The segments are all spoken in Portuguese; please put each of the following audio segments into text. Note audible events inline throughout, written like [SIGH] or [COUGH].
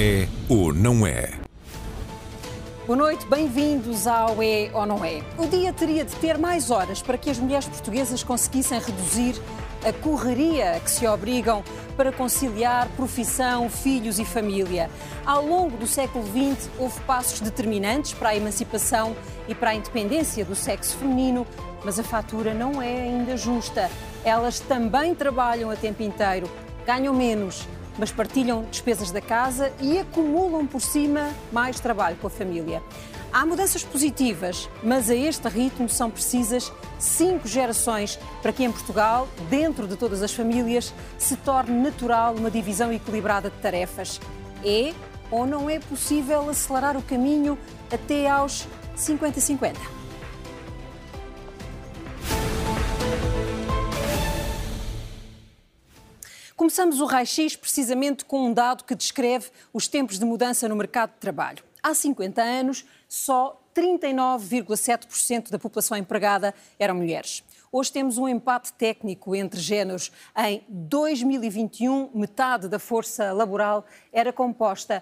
É ou não é? Boa noite, bem-vindos ao É ou Não É. O dia teria de ter mais horas para que as mulheres portuguesas conseguissem reduzir a correria que se obrigam para conciliar profissão, filhos e família. Ao longo do século XX, houve passos determinantes para a emancipação e para a independência do sexo feminino, mas a fatura não é ainda justa. Elas também trabalham a tempo inteiro, ganham menos, mas partilham despesas da casa e acumulam por cima mais trabalho com a família. Há mudanças positivas, mas a este ritmo são precisas cinco gerações para que em Portugal, dentro de todas as famílias, se torne natural uma divisão equilibrada de tarefas. É ou não é possível acelerar o caminho até aos 50-50? Começamos o raio-x precisamente com um dado que descreve os tempos de mudança no mercado de trabalho. Há 50 anos, só 39,7% da população empregada eram mulheres. Hoje temos um empate técnico entre géneros. Em 2021, metade da força laboral era composta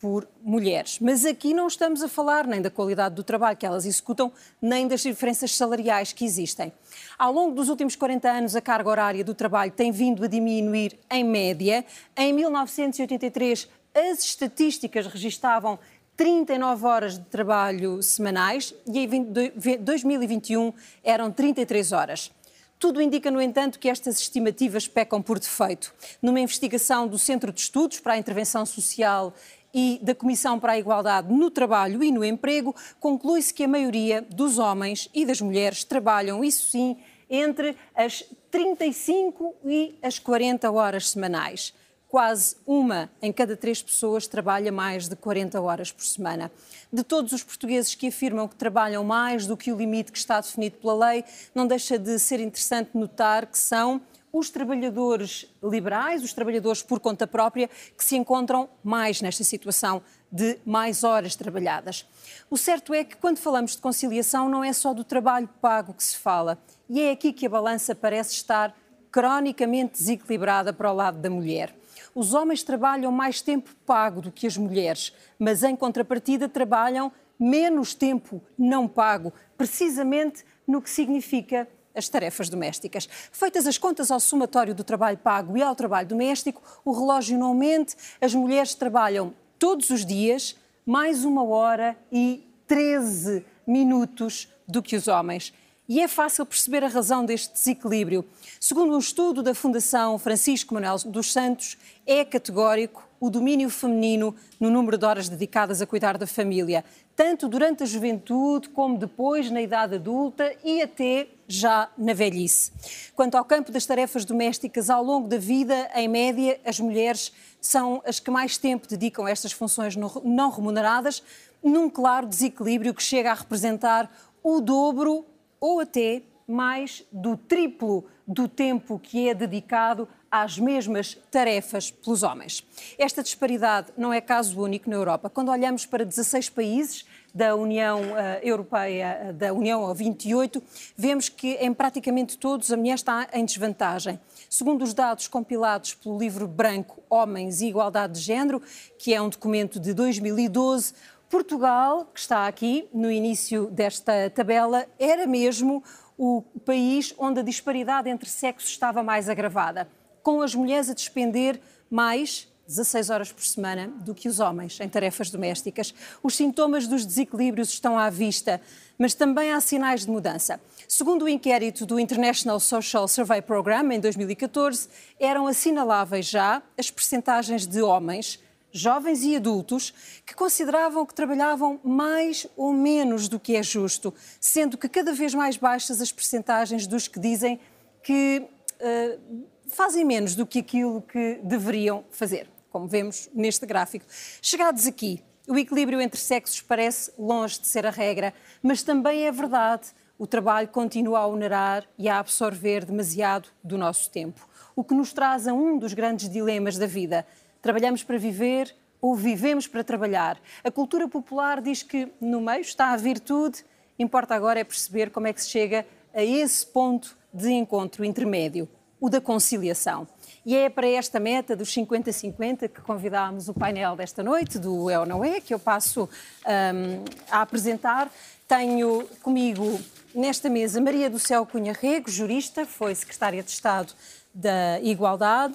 por mulheres. Mas aqui não estamos a falar nem da qualidade do trabalho que elas executam, nem das diferenças salariais que existem. Ao longo dos últimos 40 anos, a carga horária do trabalho tem vindo a diminuir em média. Em 1983, as estatísticas registavam 39 horas de trabalho semanais e em 2021 eram 33 horas. Tudo indica, no entanto, que estas estimativas pecam por defeito. Numa investigação do Centro de Estudos para a Intervenção Social e da Comissão para a Igualdade no Trabalho e no Emprego, conclui-se que a maioria dos homens e das mulheres trabalham, isso sim, entre as 35 e as 40 horas semanais. Quase uma em cada três pessoas trabalha mais de 40 horas por semana. De todos os portugueses que afirmam que trabalham mais do que o limite que está definido pela lei, não deixa de ser interessante notar que são os trabalhadores liberais, os trabalhadores por conta própria, que se encontram mais nesta situação de mais horas trabalhadas. O certo é que quando falamos de conciliação não é só do trabalho pago que se fala, e é aqui que a balança parece estar cronicamente desequilibrada para o lado da mulher. Os homens trabalham mais tempo pago do que as mulheres, mas em contrapartida trabalham menos tempo não pago, precisamente no que significa as tarefas domésticas. Feitas as contas ao somatório do trabalho pago e ao trabalho doméstico, o relógio não mente, as mulheres trabalham todos os dias mais uma hora e 13 minutos do que os homens. E é fácil perceber a razão deste desequilíbrio. Segundo um estudo da Fundação Francisco Manuel dos Santos, é categórico o domínio feminino no número de horas dedicadas a cuidar da família, tanto durante a juventude como depois na idade adulta e até já na velhice. Quanto ao campo das tarefas domésticas, ao longo da vida, em média, as mulheres são as que mais tempo dedicam a estas funções não remuneradas, num claro desequilíbrio que chega a representar o dobro ou até mais do triplo do tempo que é dedicado às mesmas tarefas pelos homens. Esta disparidade não é caso único na Europa. Quando olhamos para 16 países da União uh, Europeia, uh, da União 28, vemos que em praticamente todos a mulher está em desvantagem. Segundo os dados compilados pelo livro branco Homens e Igualdade de Género, que é um documento de 2012, Portugal, que está aqui no início desta tabela, era mesmo o país onde a disparidade entre sexos estava mais agravada com as mulheres a despender mais 16 horas por semana do que os homens em tarefas domésticas. Os sintomas dos desequilíbrios estão à vista, mas também há sinais de mudança. Segundo o inquérito do International Social Survey Program, em 2014, eram assinaláveis já as percentagens de homens, jovens e adultos, que consideravam que trabalhavam mais ou menos do que é justo, sendo que cada vez mais baixas as percentagens dos que dizem que. Uh, fazem menos do que aquilo que deveriam fazer, como vemos neste gráfico. Chegados aqui, o equilíbrio entre sexos parece longe de ser a regra, mas também é verdade. O trabalho continua a onerar e a absorver demasiado do nosso tempo. O que nos traz a um dos grandes dilemas da vida. Trabalhamos para viver ou vivemos para trabalhar? A cultura popular diz que no meio está a virtude, importa agora é perceber como é que se chega a esse ponto de encontro intermédio o da conciliação. E é para esta meta dos 50-50 que convidámos o painel desta noite, do É ou Não É, que eu passo um, a apresentar. Tenho comigo nesta mesa Maria do Céu Cunha Rego, jurista, foi secretária de Estado da Igualdade.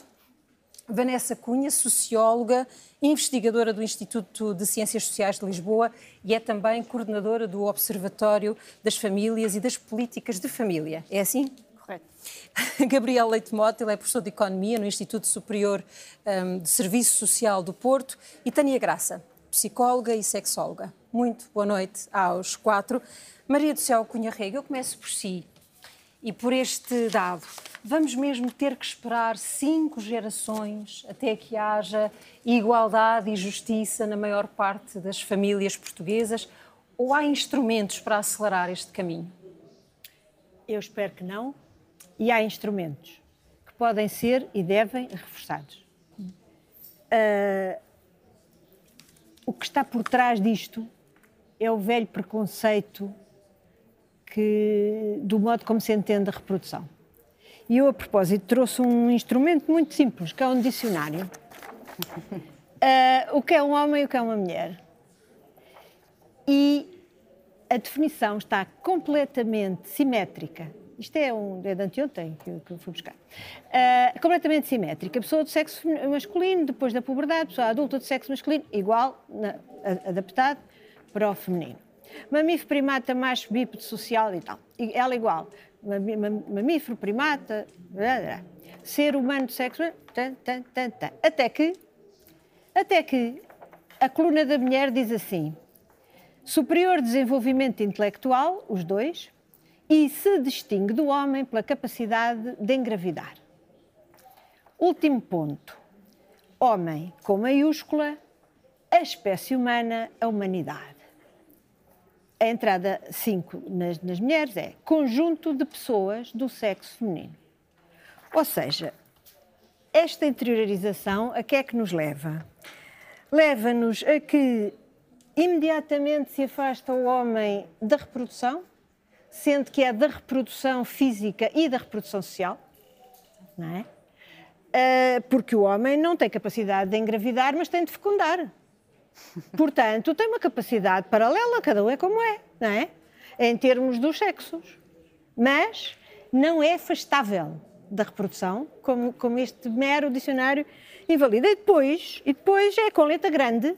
Vanessa Cunha, socióloga, investigadora do Instituto de Ciências Sociais de Lisboa e é também coordenadora do Observatório das Famílias e das Políticas de Família. É assim? Correto. [LAUGHS] Gabriel Leite Mota, ele é professor de Economia no Instituto Superior um, de Serviço Social do Porto e Tânia Graça, psicóloga e sexóloga. Muito boa noite aos quatro. Maria do Céu Cunha Rega, eu começo por si e por este dado. Vamos mesmo ter que esperar cinco gerações até que haja igualdade e justiça na maior parte das famílias portuguesas? Ou há instrumentos para acelerar este caminho? Eu espero que não. E há instrumentos que podem ser e devem reforçados. Uh, o que está por trás disto é o velho preconceito que, do modo como se entende a reprodução. E eu, a propósito, trouxe um instrumento muito simples, que é um dicionário. Uh, [LAUGHS] o que é um homem e o que é uma mulher. E a definição está completamente simétrica. Isto é, um, é de anteontem que, que fui buscar. Uh, completamente simétrica. Pessoa de sexo masculino, depois da puberdade, pessoa adulta de sexo masculino, igual, na, adaptado para o feminino. Mamífero, primata, macho, bípede, social e tal. Ela igual. Mamífero, primata, blá, blá. ser humano de sexo, tan, tan, tan, tan. Até que, até que a coluna da mulher diz assim: superior desenvolvimento intelectual, os dois, e se distingue do homem pela capacidade de engravidar. Último ponto. Homem com maiúscula, a espécie humana, a humanidade a entrada 5 nas, nas mulheres é conjunto de pessoas do sexo feminino. Ou seja, esta interiorização a que é que nos leva? Leva-nos a que imediatamente se afasta o homem da reprodução, sendo que é da reprodução física e da reprodução social, não é? Uh, porque o homem não tem capacidade de engravidar, mas tem de fecundar. [LAUGHS] Portanto, tem uma capacidade paralela, cada um é como é, não é? Em termos dos sexos. Mas não é afastável da reprodução, como, como este mero dicionário invalida. E depois, e depois é com letra grande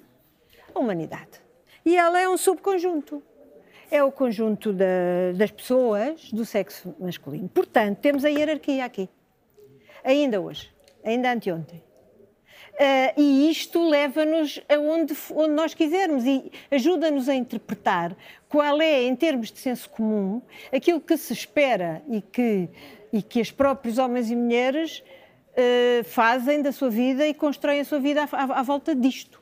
a humanidade. E ela é um subconjunto. É o conjunto da, das pessoas do sexo masculino. Portanto, temos a hierarquia aqui. Ainda hoje, ainda anteontem. Uh, e isto leva-nos aonde onde nós quisermos e ajuda-nos a interpretar qual é, em termos de senso comum, aquilo que se espera e que, e que os próprios homens e mulheres uh, fazem da sua vida e constroem a sua vida à, à, à volta disto.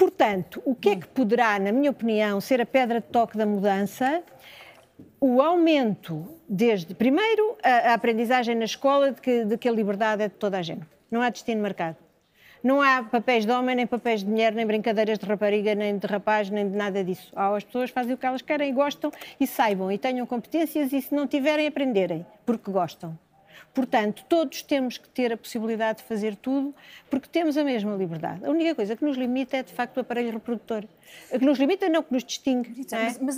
Portanto, o que é que poderá, na minha opinião, ser a pedra de toque da mudança? O aumento, desde, primeiro, a, a aprendizagem na escola de que, de que a liberdade é de toda a gente. Não há destino marcado. Não há papéis de homem, nem papéis de mulher, nem brincadeiras de rapariga, nem de rapaz, nem de nada disso. As pessoas fazem o que elas querem e gostam e saibam e tenham competências e se não tiverem, aprenderem, porque gostam. Portanto, todos temos que ter a possibilidade de fazer tudo, porque temos a mesma liberdade. A única coisa que nos limita é, de facto, o aparelho reprodutor. A que nos limita não, que nos distingue. Rita, é? Mas, mas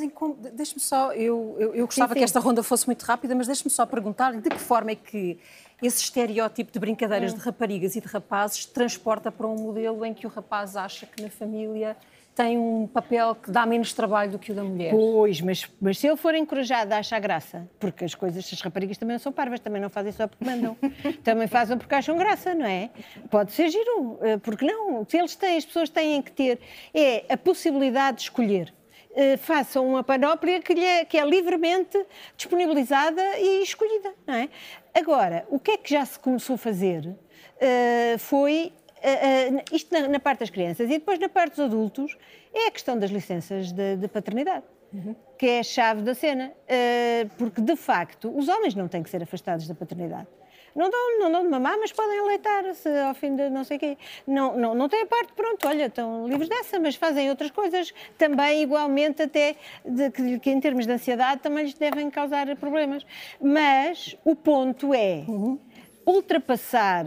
deixe-me só, eu, eu, eu gostava sim, sim. que esta ronda fosse muito rápida, mas deixe-me só perguntar de que forma é que esse estereótipo de brincadeiras hum. de raparigas e de rapazes transporta para um modelo em que o rapaz acha que na família tem um papel que dá menos trabalho do que o da mulher. Pois, mas, mas se ele for encorajado a achar graça, porque as coisas, as raparigas também não são parvas, também não fazem só porque mandam, [LAUGHS] também fazem porque acham graça, não é? Pode ser giro, eh, porque não? Se eles têm, as pessoas têm que ter, é a possibilidade de escolher. Uh, façam uma panóplia que, é, que é livremente disponibilizada e escolhida, não é? Agora, o que é que já se começou a fazer uh, foi Uh, isto na, na, parte das crianças. E depois, na parte dos adultos, é a questão das licenças de, de paternidade, uhum. que é a chave da cena. Uh, porque, de facto, os homens não têm que ser afastados da paternidade. Não dão, não dão de mamar, mas podem aleitar-se ao fim de não sei o quê. Não, não, não têm a parte, pronto, olha, estão livres dessa, mas fazem outras coisas também, igualmente, até de, que, que, em termos de ansiedade também lhes devem causar problemas. Mas o ponto é uhum. ultrapassar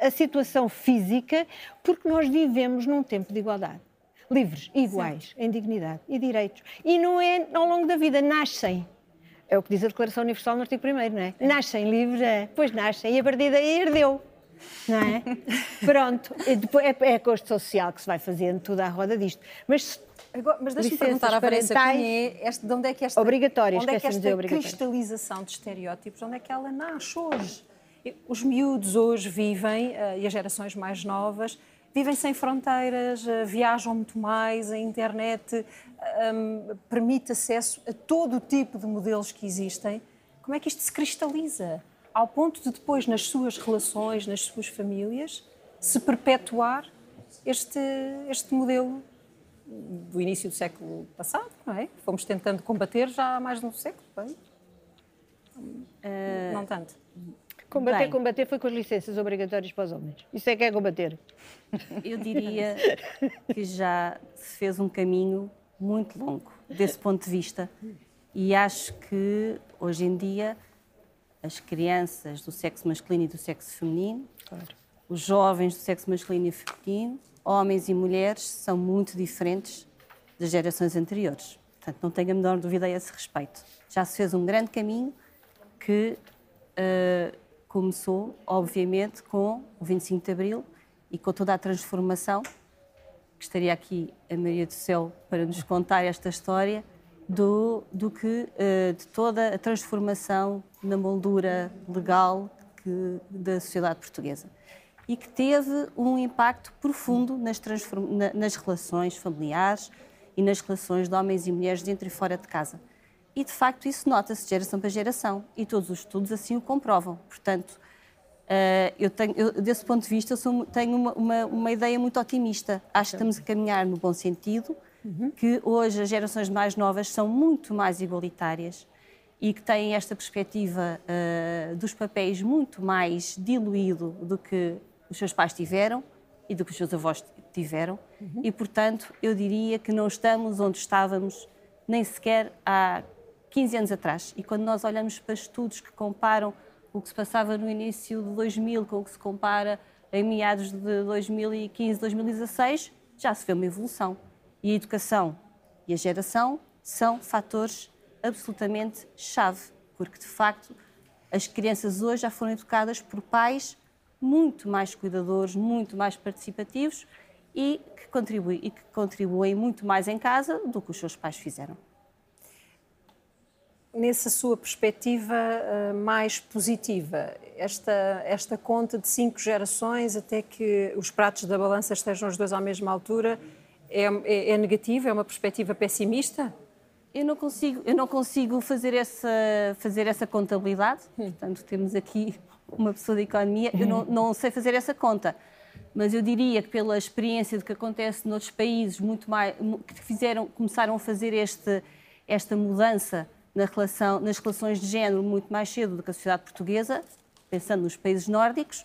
a situação física, porque nós vivemos num tempo de igualdade. Livres, iguais, Sim. em dignidade e direitos. E não é ao longo da vida, nascem. É o que diz a Declaração Universal no artigo 1, não é? Nascem livres, é, pois nascem, e a partir daí herdeu. Não é? [LAUGHS] Pronto, e depois é, é a custo social que se vai fazendo tudo à roda disto. Mas Agora, mas deixa-me perguntar à Vanessa é este, de onde é que esta, obrigatórias, onde é que esta cristalização de estereótipos, onde é que ela nasce hoje? Os miúdos hoje vivem, eh, e as gerações mais novas, vivem sem fronteiras, eh, viajam muito mais, a internet um, ehm, permite acesso a todo o tipo de modelos que existem. Como é que isto se cristaliza? Ao ponto de depois, nas suas relações, nas suas famílias, se perpetuar este, este modelo do início do século passado, não é? Fomos tentando combater já há mais de um século, bem? Uh, não tanto. Combater, Bem, combater foi com as licenças obrigatórias para os homens. Isso é que é combater. Eu diria que já se fez um caminho muito longo desse ponto de vista. E acho que hoje em dia as crianças do sexo masculino e do sexo feminino, claro. os jovens do sexo masculino e feminino, homens e mulheres, são muito diferentes das gerações anteriores. Portanto, não tenho a menor dúvida a esse respeito. Já se fez um grande caminho que uh, começou, obviamente, com o 25 de Abril e com toda a transformação, que estaria aqui a Maria do Céu para nos contar esta história, do, do que, uh, de toda a transformação na moldura legal que, da sociedade portuguesa. E que teve um impacto profundo nas, na, nas relações familiares e nas relações de homens e mulheres dentro e fora de casa. E, de facto, isso nota-se geração para geração e todos os estudos assim o comprovam. Portanto, uh, eu tenho, eu, desse ponto de vista, eu sou, tenho uma, uma, uma, ideia muito otimista. Acho que estamos a caminhar no bom sentido, uhum. que hoje as gerações mais novas são muito mais igualitárias e que têm esta perspectiva uh, dos papéis muito mais diluído do que os seus pais tiveram e do que os seus avós tiveram. Uhum. E, portanto, eu diria que não estamos onde estávamos nem sequer há 15 anos atrás. E quando nós olhamos para estudos que comparam o que se passava no início de 2000 com o que se compara em meados de 2015, 2016, já se vê uma evolução. E a educação e a geração são fatores absolutamente chave, porque de facto as crianças hoje já foram educadas por pais muito mais cuidadores, muito mais participativos e que contribuem, e que contribuem muito mais em casa do que os seus pais fizeram nessa sua perspectiva uh, mais positiva, esta, esta conta de cinco gerações até que os pratos da balança estejam os dois à mesma altura, é, é, é negativa? É uma perspectiva pessimista? Eu não consigo, eu não consigo fazer, essa, fazer essa contabilidade, hum. portanto, temos aqui uma pessoa de economia, eu não, não sei fazer essa conta mas eu diria que pela experiência de que acontece noutros países muito mais que fizeram começaram a fazer este, esta mudança na relação, nas relações de género muito mais cedo do que a sociedade portuguesa, pensando nos países nórdicos,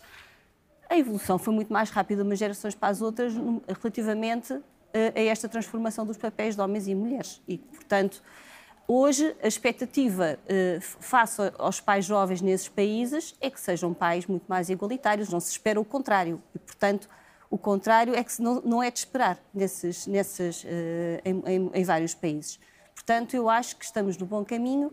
a evolução foi muito mais rápida umas gerações para as outras relativamente eh, a esta transformação dos papéis de homens e mulheres. E, portanto, hoje a expectativa eh, face aos pais jovens nesses países é que sejam pais muito mais igualitários, não se espera o contrário. E, portanto, o contrário é que não, é de esperar nesses, nesses, eh, em, em vários países. Portanto, eu acho que estamos no bom caminho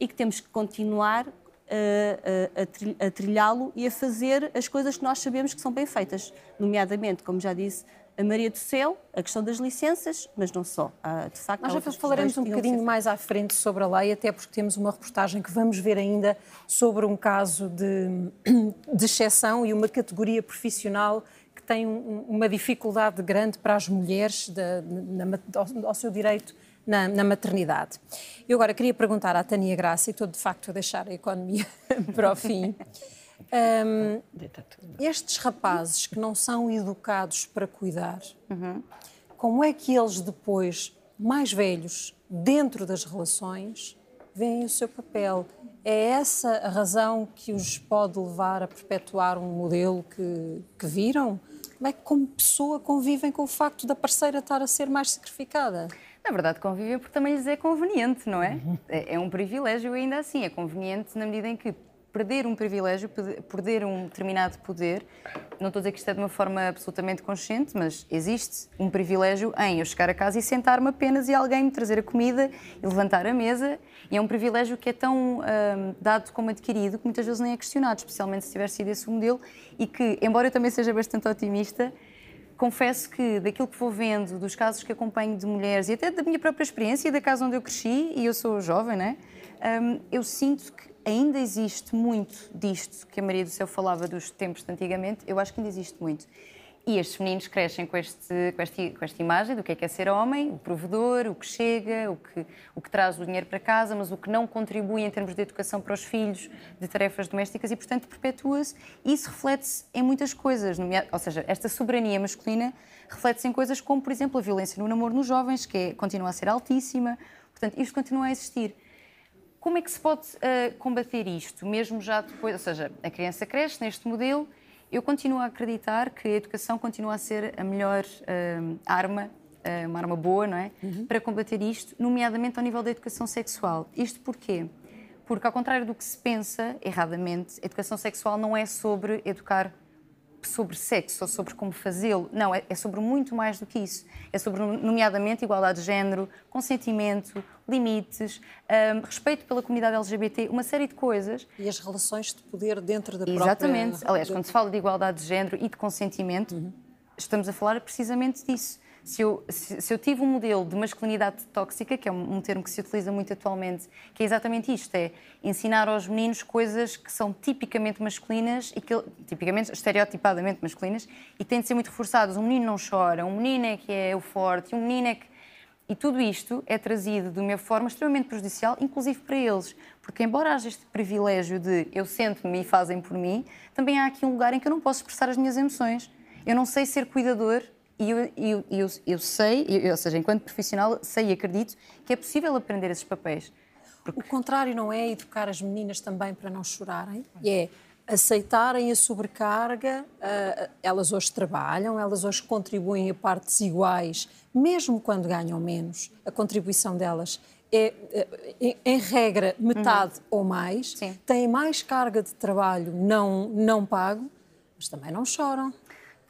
e que temos que continuar a, a, a trilhá-lo e a fazer as coisas que nós sabemos que são bem feitas, nomeadamente, como já disse, a Maria do Céu, a questão das licenças, mas não só. De facto, Nós já falaremos um bocadinho mais à frente sobre a lei, até porque temos uma reportagem que vamos ver ainda sobre um caso de, [COUGHS] de exceção e uma categoria profissional que tem um, uma dificuldade grande para as mulheres de, na, ao seu direito na, na, maternidade. Eu agora queria perguntar à Tânia Graça, e estou de facto a deixar a economia [LAUGHS] para o fim. Um, estes rapazes que não são educados para cuidar, uhum. como é que eles depois, mais velhos, dentro das relações, veem o seu papel? É essa a razão que os pode levar a perpetuar um modelo que, que viram? Como é que, como pessoa, convivem com o facto da parceira estar a ser mais sacrificada? Na verdade, convivem porque também lhes é conveniente, não é? é? É um privilégio ainda assim. É conveniente na medida em que perder um privilégio, perder um determinado poder. Não estou a dizer que isto é de uma forma absolutamente consciente, mas existe um privilégio em eu chegar a casa e sentar-me apenas e alguém me trazer a comida e levantar a mesa. E é um privilégio que é tão hum, dado como adquirido que muitas vezes nem é questionado, especialmente se tiver sido esse o modelo. E que, embora eu também seja bastante otimista, confesso que daquilo que vou vendo, dos casos que acompanho de mulheres e até da minha própria experiência e da casa onde eu cresci, e eu sou jovem, né? Um, eu sinto que ainda existe muito disto que a Maria do Céu falava dos tempos de antigamente, eu acho que ainda existe muito. E estes meninos crescem com, este, com, este, com, esta imagem do que é, que é ser homem, o provedor, o que chega, o que, o que traz o dinheiro para casa, mas o que não contribui em termos de educação para os filhos, de tarefas domésticas e, portanto, perpetua-se. Isso reflete-se em muitas coisas. Ou seja, esta soberania masculina reflete-se em coisas como, por exemplo, a violência no namoro nos jovens, que é, continua a ser altíssima. Portanto, isto continua a existir. Como é que se pode uh, combater isto, mesmo já depois? Ou seja, a criança cresce neste modelo, eu continuo a acreditar que a educação continua a ser a melhor uh, arma, uh, uma arma boa, não é? Uhum. Para combater isto, nomeadamente ao nível da educação sexual. Isto porquê? Porque, ao contrário do que se pensa erradamente, a educação sexual não é sobre educar sobre sexo ou sobre como fazê-lo. Não, é, é, sobre muito mais do que isso. É sobre, nomeadamente, igualdade de género, consentimento, limites, um, respeito pela comunidade LGBT, uma série de coisas. E as relações de poder dentro da própria... Exatamente. Aliás, quando se fala de igualdade de género e de consentimento, uhum. estamos a falar precisamente disso se eu, se, se eu tive um modelo de masculinidade tóxica, que é um, termo que se utiliza muito atualmente, que é exatamente isto, é ensinar aos meninos coisas que são tipicamente masculinas e que, tipicamente, estereotipadamente masculinas, e têm de ser muito reforçadas. Um menino não chora, um menino é que é o forte, um menino é que... E tudo isto é trazido de uma forma extremamente prejudicial, inclusive para eles. Porque, embora haja este privilégio de eu sento-me e fazem por mim, também há aqui um lugar em que eu não posso expressar as minhas emoções. Eu não sei ser cuidador e eu, eu, eu, eu sei, eu, ou seja, enquanto profissional, sei e acredito que é possível aprender esses papéis. Porque... O contrário não é educar as meninas também para não chorarem, é aceitarem a sobrecarga. Uh, elas hoje trabalham, elas hoje contribuem a partes iguais, mesmo quando ganham menos. A contribuição delas é, em, em regra, metade uhum. ou mais. Sim. Têm mais carga de trabalho não, não pago, mas também não choram.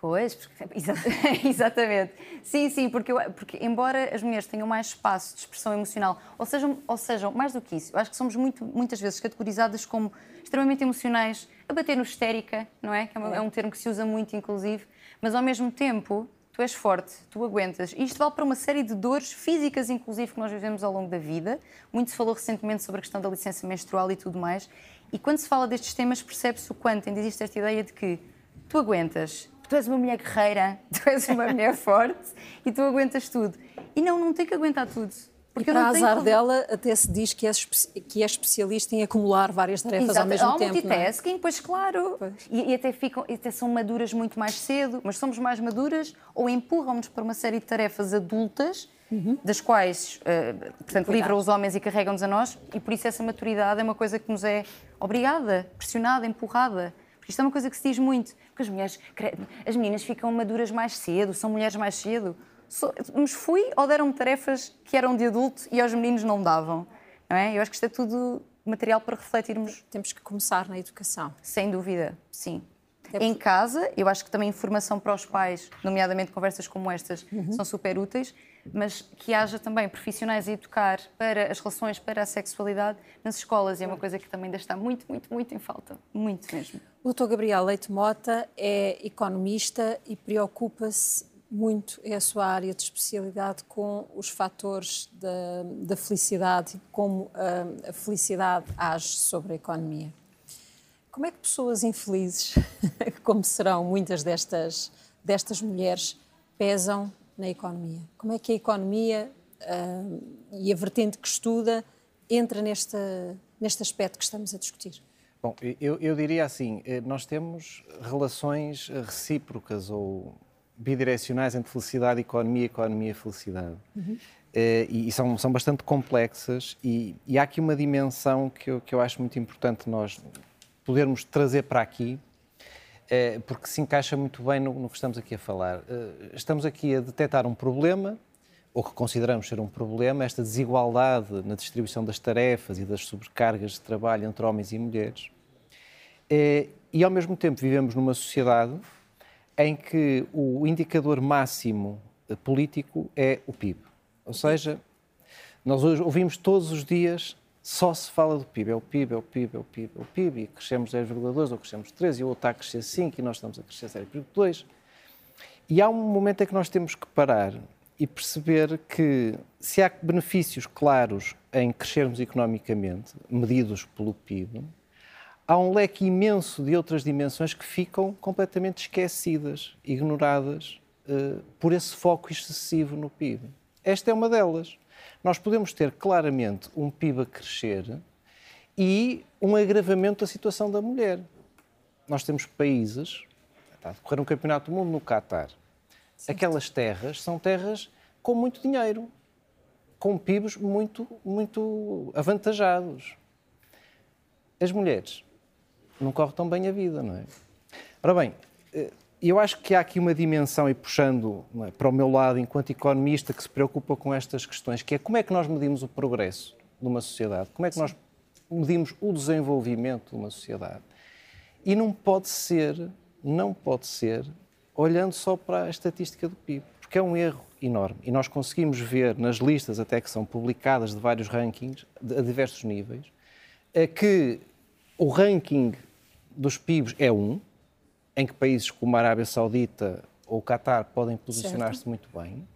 Pois, porque, [LAUGHS] [LAUGHS] exatamente. Sim, sim, porque, eu, porque embora as mulheres tenham mais espaço de expressão emocional, ou sejam, ou sejam mais do que isso, eu acho que somos muito, muitas vezes categorizadas como extremamente emocionais, a bater no histérica, não é? Que é, é um termo que se usa muito, inclusive, mas ao mesmo tempo tu és forte, tu aguentas. E isto vale para uma série de dores físicas, inclusive, que nós vivemos ao longo da vida. Muito se falou recentemente sobre a questão da licença menstrual e tudo mais. E quando se fala destes temas, percebe-se o quanto ainda existe esta ideia de que tu aguentas, tu és uma mulher guerreira, [LAUGHS] tu és uma mulher [LAUGHS] forte e tu aguentas tudo. E não, não tem que aguentar tudo. Porque e para azar dela, até se diz que é, que é especialista em acumular várias tarefas Exato. ao mesmo Há tempo. multitasking, é? pois claro. Pois. E, e, até, ficam, até são maduras muito mais cedo, mas somos mais maduras ou empurram-nos para uma série de tarefas adultas, uhum. das quais, uh, portanto, livram os homens e carregam-nos a nós, e por isso essa maturidade é uma coisa que nos é obrigada, pressionada, empurrada. Porque isto é uma coisa que se diz muito. Porque as mulheres, as meninas ficam maduras mais cedo, são mulheres mais cedo. Mas fui ou deram-me tarefas que eram de adulto e aos meninos não davam. Não é? Eu acho que isto é tudo material para refletirmos. Temos que começar na educação. Sem dúvida, sim. Em casa, eu acho que também informação para os pais, nomeadamente conversas como estas, uhum. são super úteis, mas que haja também profissionais a educar para as relações, para a sexualidade nas escolas, e é uma coisa que também ainda está muito, muito, muito em falta. Muito mesmo. O Dr. Gabriel Leite Mota é economista e preocupa-se muito, é a sua área de especialidade, com os fatores da, da felicidade e como a, a felicidade age sobre a economia. Como é que pessoas infelizes, [LAUGHS] como serão muitas destas, destas mulheres, pesam na economia? Como é que a economia uh, e a vertente que estuda entra neste, neste aspecto que estamos a discutir? Bom, eu, eu, diria assim: eh, nós temos relações recíprocas ou bidirecionais entre felicidade e economia, economia e felicidade. Uhum. Eh, e, e são, são bastante complexas, e, e, há aqui uma dimensão que eu, que eu acho muito importante nós podermos trazer para aqui, eh, porque se encaixa muito bem no, no que estamos aqui a falar. Estamos aqui a detectar um problema ou que consideramos ser um problema, esta desigualdade na distribuição das tarefas e das sobrecargas de trabalho entre homens e mulheres. Eh, e, ao mesmo tempo, vivemos numa sociedade em que o indicador máximo eh, político é o PIB. Ou seja, nós ouvimos todos os dias só se fala do PIB. É o PIB, é o PIB, é o PIB, é o PIB. E crescemos 10,2 ou crescemos 3 e o outro está a crescer 5 e nós estamos a crescer 0,2. E há um momento em que nós temos que parar e perceber que se há benefícios claros em crescermos economicamente, medidos pelo PIB, há um leque imenso de outras dimensões que ficam completamente esquecidas, ignoradas uh, por esse foco excessivo no PIB. Esta é uma delas. Nós podemos ter claramente um PIB a crescer e um agravamento da situação da mulher. Nós temos países, está a decorrer um campeonato do mundo no Catar, aquelas terras são terras com muito dinheiro, com PIBs muito, muito avantajados. As mulheres não correm tão bem a vida, não é? Ora bem, eh, eu acho que há aqui uma dimensão, e puxando é, para o meu lado, enquanto economista que se preocupa com estas questões, que é como é que nós medimos o progresso de uma sociedade, como é que nós medimos o desenvolvimento de uma sociedade. E não pode ser, não pode ser, olhando só para a estatística do PIB, porque é um erro enorme. E nós conseguimos ver nas listas, até que são publicadas, de vários rankings, a diversos níveis, é que o ranking dos PIBs é um, em que países como a Arábia Saudita ou o Qatar podem posicionar-se muito bem.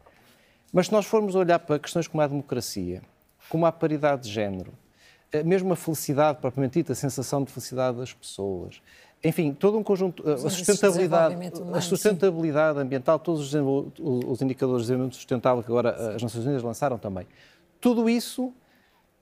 Mas se nós formos olhar para questões como a democracia, como a paridade de género, eh, mesmo a felicidade propriamente dita, a sensação de felicidade das pessoas, enfim, todo um conjunto, eh, a sustentabilidade, humano, a sustentabilidade ambiental, todos os, os indicadores de desenvolvimento sustentável que agora sim. as Nações Unidas lançaram também, tudo isso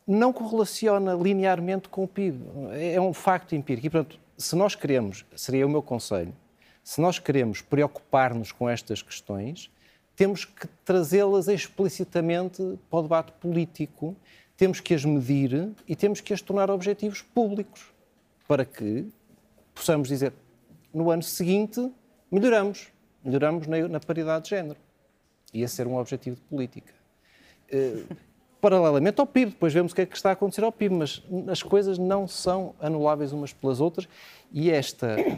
não correlaciona linearmente com o PIB. É um facto empírico. E, portanto, se nós queremos, seria o meu conselho, se nós queremos preocupar-nos com estas questões, temos que trazê-las explicitamente para o debate político, temos que as medir e temos que as tornar objetivos públicos, para que possamos dizer, no ano seguinte, melhoramos, melhoramos na, na paridade de género. Ia ser um objetivo de política. Paralelamente ao PIB. Depois vemos o que é que está a acontecer ao PIB, mas as coisas não são anuláveis umas pelas outras e esta, uh,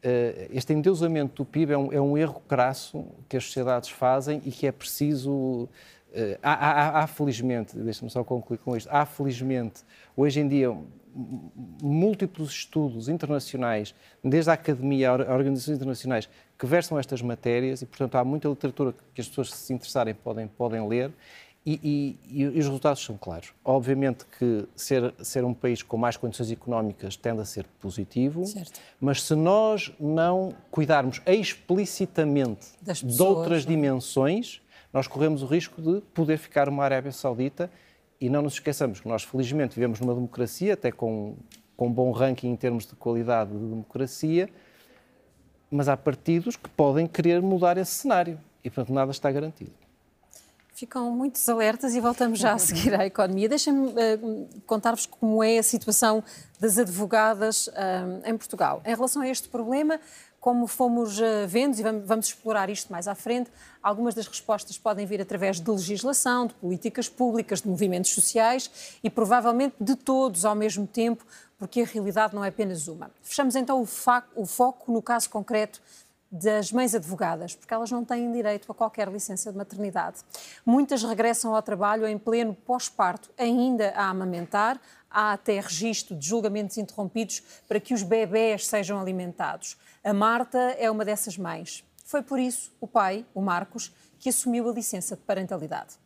[COUGHS] este endeusamento do PIB é um, é um, erro crasso que as sociedades fazem e que é preciso. Uh, há, há, há, felizmente, deixa-me só concluir com isto, há felizmente, hoje em dia, múltiplos estudos internacionais, desde a academia a organizações internacionais, que versam estas matérias e, portanto, há muita literatura que as pessoas, se se interessarem, podem, podem ler e, e, e, os resultados são claros. Obviamente que ser, ser um país com mais condições económicas tende a ser positivo, certo. mas se nós não cuidarmos explicitamente pessoas, de outras não? É? dimensões, nós corremos o risco de poder ficar uma Arábia Saudita e não nos esqueçamos que nós, felizmente, vivemos numa democracia, até com, com um bom ranking em termos de qualidade de democracia, mas há partidos que podem querer mudar esse cenário e, portanto, nada está garantido. Ficam muitos alertas e voltamos já a [LAUGHS] seguir à economia. Deixem-me uh, contar-vos como é a situação das advogadas uh, em Portugal. Em relação a este problema, como fomos uh, vendo, e vamos, vamos, explorar isto mais à frente, algumas das respostas podem vir através de legislação, de políticas públicas, de movimentos sociais e provavelmente de todos ao mesmo tempo, porque a realidade não é apenas uma. Fechamos então o, o foco no caso concreto das mães advogadas, porque elas não têm direito a qualquer licença de maternidade. Muitas regressam ao trabalho em pleno pós-parto, ainda a amamentar, há até registro de julgamentos interrompidos para que os bebés sejam alimentados. A Marta é uma dessas mães. Foi por isso o pai, o Marcos, que assumiu a licença de parentalidade.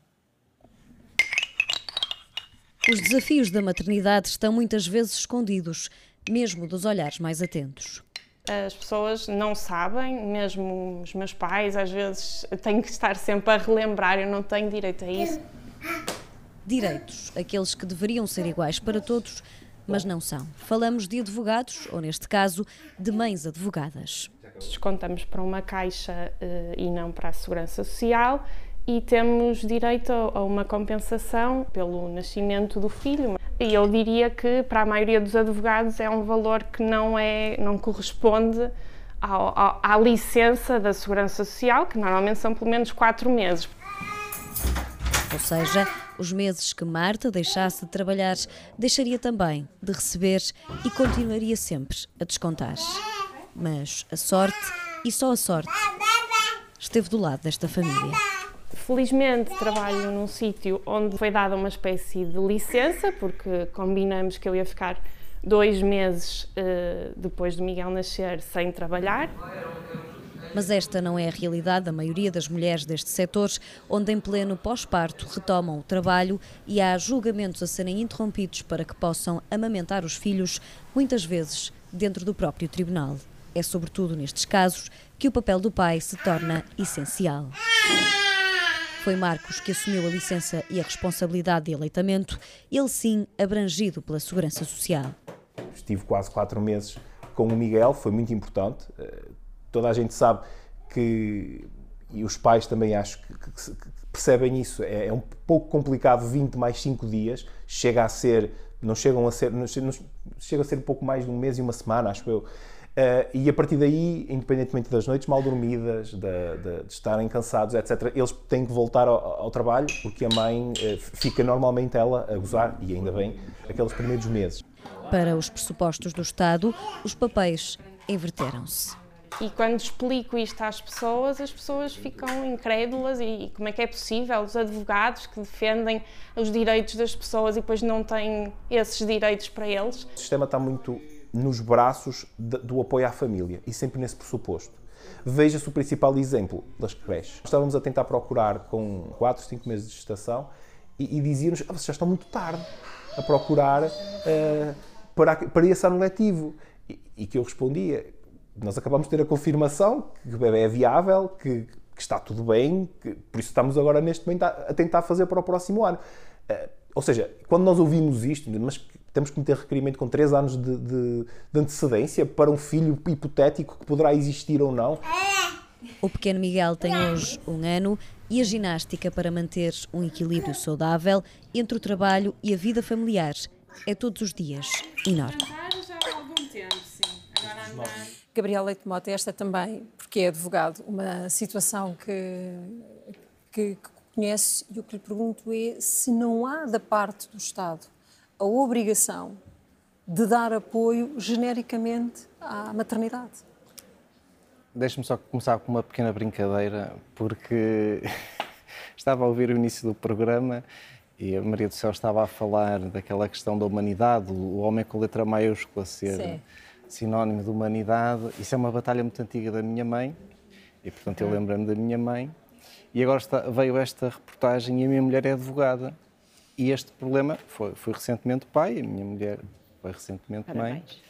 Os desafios da maternidade estão muitas vezes escondidos, mesmo dos olhares mais atentos as pessoas não sabem, mesmo os meus pais, às vezes tenho que estar sempre a relembrar, eu não tenho direito a isso. Direitos, aqueles que deveriam ser iguais para todos, mas não são. Falamos de advogados, ou neste caso, de mães advogadas. Descontamos para uma caixa uh, e não para a segurança social e temos direito a uma compensação pelo nascimento do filho. E eu diria que para a maioria dos advogados é um valor que não, é, não corresponde ao, ao, à licença da Segurança Social, que normalmente são pelo menos quatro meses. Ou seja, os meses que Marta deixasse de trabalhar, deixaria também de receber e continuaria sempre a descontar. Mas a sorte, e só a sorte, esteve do lado desta família. Felizmente trabalho num sítio onde foi dada uma espécie de licença, porque combinamos que eu ia ficar dois meses uh, depois de Miguel nascer sem trabalhar. Mas esta não é a realidade da maioria das mulheres deste setor, onde em pleno pós-parto retomam o trabalho e há julgamentos a serem interrompidos para que possam amamentar os filhos, muitas vezes dentro do próprio tribunal. É sobretudo nestes casos que o papel do pai se torna essencial. Foi Marcos que assumiu a licença e a responsabilidade de aleitamento, ele sim abrangido pela Segurança Social. Estive quase quatro meses com o Miguel, foi muito importante. Eh, toda a gente sabe que, e os pais também acho que, que, que percebem isso, é, é, um pouco complicado 20 mais 5 dias, chega a ser, não chegam a ser, não, chega a ser um pouco mais de um mês e uma semana, acho eu. Uh, e a partir daí, independentemente das noites mal dormidas, de, de, de estarem cansados, etc., eles têm que voltar ao, ao trabalho porque a mãe uh, fica normalmente ela a gozar, e ainda bem, aqueles primeiros meses. Para os pressupostos do Estado, os papéis inverteram-se. E quando explico isto às pessoas, as pessoas ficam incrédulas e como é que é possível? Os advogados que defendem os direitos das pessoas e depois não têm esses direitos para eles. O sistema está muito nos braços de, do apoio à família e sempre nesse pressuposto. Veja-se o principal exemplo das creches. Estávamos a tentar procurar com 4, 5 meses de gestação e, e diziam-nos ah, vocês já estão muito tarde a procurar uh, para, para esse ano letivo. E, e que eu respondia, nós acabamos de ter a confirmação que o bebê é viável, que, que está tudo bem, que, por isso estamos agora neste momento a, a tentar fazer para o próximo ano. Uh, ou seja, quando nós ouvimos isto, mas temos que meter requerimento com 3 anos de, de, de, antecedência para um filho hipotético que poderá existir ou não. O pequeno Miguel tem hoje um ano e a ginástica para manter um equilíbrio saudável entre o trabalho e a vida familiar é todos os dias enorme. Gabriel Leite Mota, esta também, porque é advogado, uma situação que, que, que conhece e o que lhe pergunto é se não há da parte do Estado a obrigação de dar apoio genericamente à maternidade. Deixe-me só começar com uma pequena brincadeira, porque [LAUGHS] estava a ouvir o início do programa e a Maria do Céu estava a falar daquela questão da humanidade, o homem com letra maiúscula ser Sim. sinónimo de humanidade. Isso é uma batalha muito antiga da minha mãe, e portanto eu hum. lembro-me da minha mãe. E agora está, veio esta reportagem e a minha mulher é advogada. E este problema foi, foi recentemente pai, a minha mulher foi recentemente Parabéns.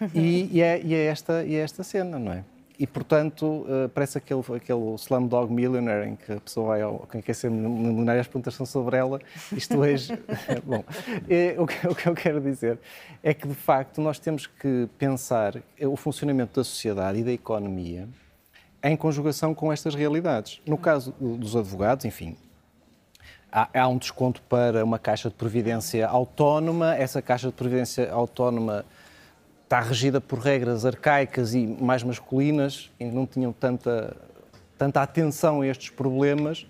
mãe. E, e, é, e, é esta, e é esta cena, não é? E, portanto, uh, parece aquele, aquele Slumdog Millionaire em que a pessoa vai ao, quem quer ser milionário, as perguntas são sobre ela. Isto hoje... [LAUGHS] Bom, é, o, que, o que eu quero dizer é que, de facto, nós temos que pensar o funcionamento da sociedade e da economia em conjugação com estas realidades. No caso dos advogados, enfim, há, há um desconto para uma caixa de previdência autónoma. Essa caixa de previdência autónoma está regida por regras arcaicas e mais masculinas, e não tinham tanta, tanta atenção a estes problemas.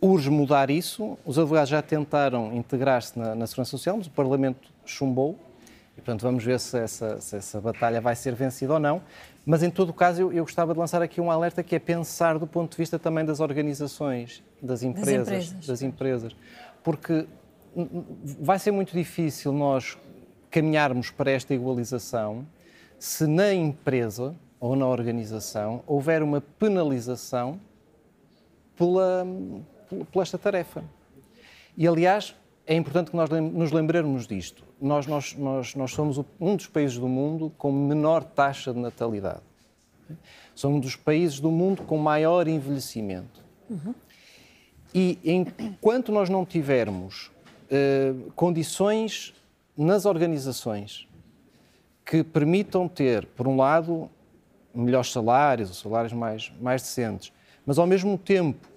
Urge mudar isso. Os advogados já tentaram integrar-se na, na, Segurança Social, mas o Parlamento chumbou. E, portanto, vamos ver se essa, se essa batalha vai ser vencida ou não. Mas, em todo o caso, eu, eu, gostava de lançar aqui um alerta que é pensar do ponto de vista também das organizações, das empresas. Das empresas. Das empresas porque vai ser muito difícil nós caminharmos para esta igualização se na empresa ou na organização houver uma penalização pela, esta tarefa. E, aliás, é importante que nós nos lembremos disto. Nós, nós, nós, nós somos um dos países do mundo com menor taxa de natalidade. Somos um dos países do mundo com maior envelhecimento. Uhum. E enquanto nós não tivermos uh, condições nas organizações que permitam ter, por um lado, melhores salários, salários mais, mais decentes, mas ao mesmo tempo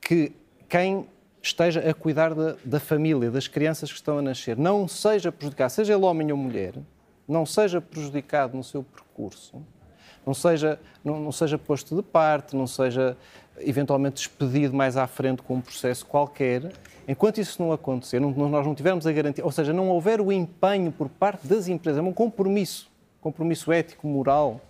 que quem esteja a cuidar da, da, família, das crianças que estão a nascer, não seja prejudicado, seja ele homem ou mulher, não seja prejudicado no seu percurso, não seja, não, não seja posto de parte, não seja eventualmente despedido mais à frente com um processo qualquer, Enquanto isso não acontecer, não, nós não tivermos a garantia, ou seja, não houver o empenho por parte das empresas, é um compromisso, compromisso ético, moral,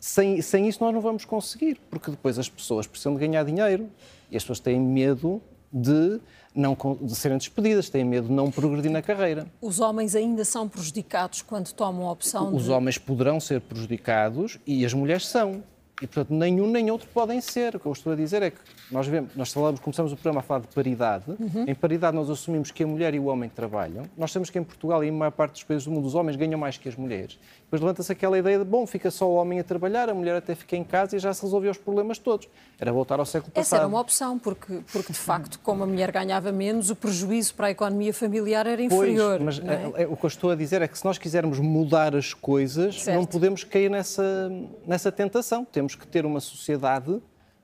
sem, sem isso nós não vamos conseguir, porque depois as pessoas precisam de ganhar dinheiro e as pessoas têm medo de, não, de serem despedidas, têm medo de não progredir na carreira. Os homens ainda são prejudicados quando tomam a opção Os de... homens poderão ser prejudicados e as mulheres são. E, portanto, nenhum nem outro podem ser. O que eu estou a dizer é que nós vemos, nós falamos, começamos o programa a falar de paridade. Uhum. Em paridade, nós assumimos que a mulher e o homem trabalham. Nós sabemos que em Portugal e em maior parte dos países do mundo os homens ganham mais que as mulheres. Depois levanta-se aquela ideia de, bom, fica só o homem a trabalhar, a mulher até fica em casa e já se resolveu os problemas todos. Era voltar ao século passado. Essa era uma opção, porque, porque de facto, como a mulher ganhava menos, o prejuízo para a economia familiar era inferior. Pois, mas é? É, o que eu estou a dizer é que se nós quisermos mudar as coisas, certo. não podemos cair nessa, nessa tentação. Temos que ter uma sociedade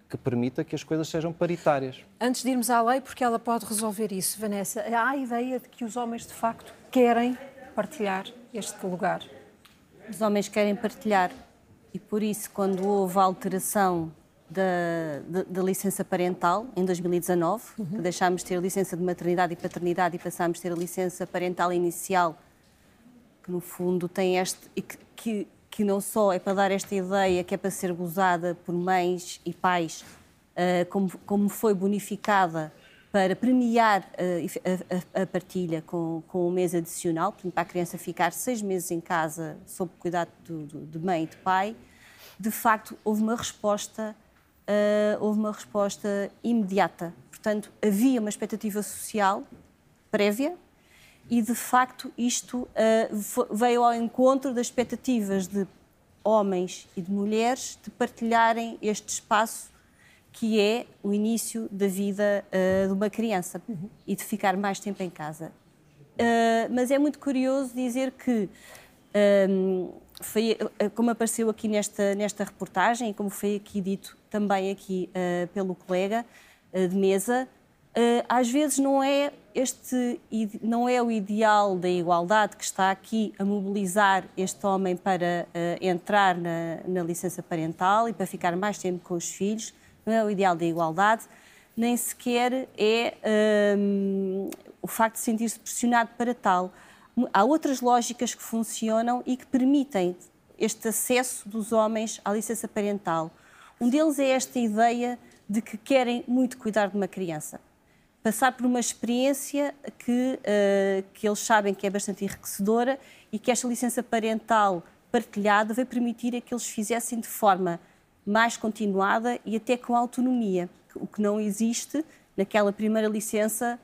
que permita que as coisas sejam paritárias. Antes de irmos à lei, porque ela pode resolver isso, Vanessa, há a ideia de que os homens de facto querem partilhar este lugar. Os homens querem partilhar e por isso, quando houve a alteração da, da, da licença parental, em 2019, uhum. que deixámos de ter a licença de maternidade e paternidade e passámos a ter a licença parental inicial, que no fundo tem este. que, que que não só é para dar esta ideia que é para ser gozada por mães e pais, uh, como, como foi bonificada para premiar uh, a, a, partilha com, com um mês adicional, portanto, para a criança ficar seis meses em casa sob cuidado do, do, de mãe e de pai, de facto houve uma resposta, uh, houve uma resposta imediata. Portanto, havia uma expectativa social prévia e de facto isto uh, veio ao encontro das expectativas de homens e de mulheres de partilharem este espaço que é o início da vida uh, de uma criança uhum. e de ficar mais tempo em casa. Uh, mas é muito curioso dizer que, um, foi, como apareceu aqui nesta, nesta reportagem como foi aqui dito também aqui pelo colega de mesa, às vezes não é este não é o ideal da igualdade que está aqui a mobilizar este homem para uh, entrar na, na, licença parental e para ficar mais tempo com os filhos, o ideal da igualdade, nem sequer é um, ehm, o facto de sentir-se pressionado para tal. Há outras lógicas que funcionam e que permitem este acesso dos homens à licença parental. Um deles é esta ideia de que querem muito cuidar de uma criança passar por uma experiência que, uh, que eles sabem que é bastante enriquecedora e que esta licença parental partilhada vai permitir a que eles fizessem de forma mais continuada e até com autonomia, o que não existe naquela primeira licença,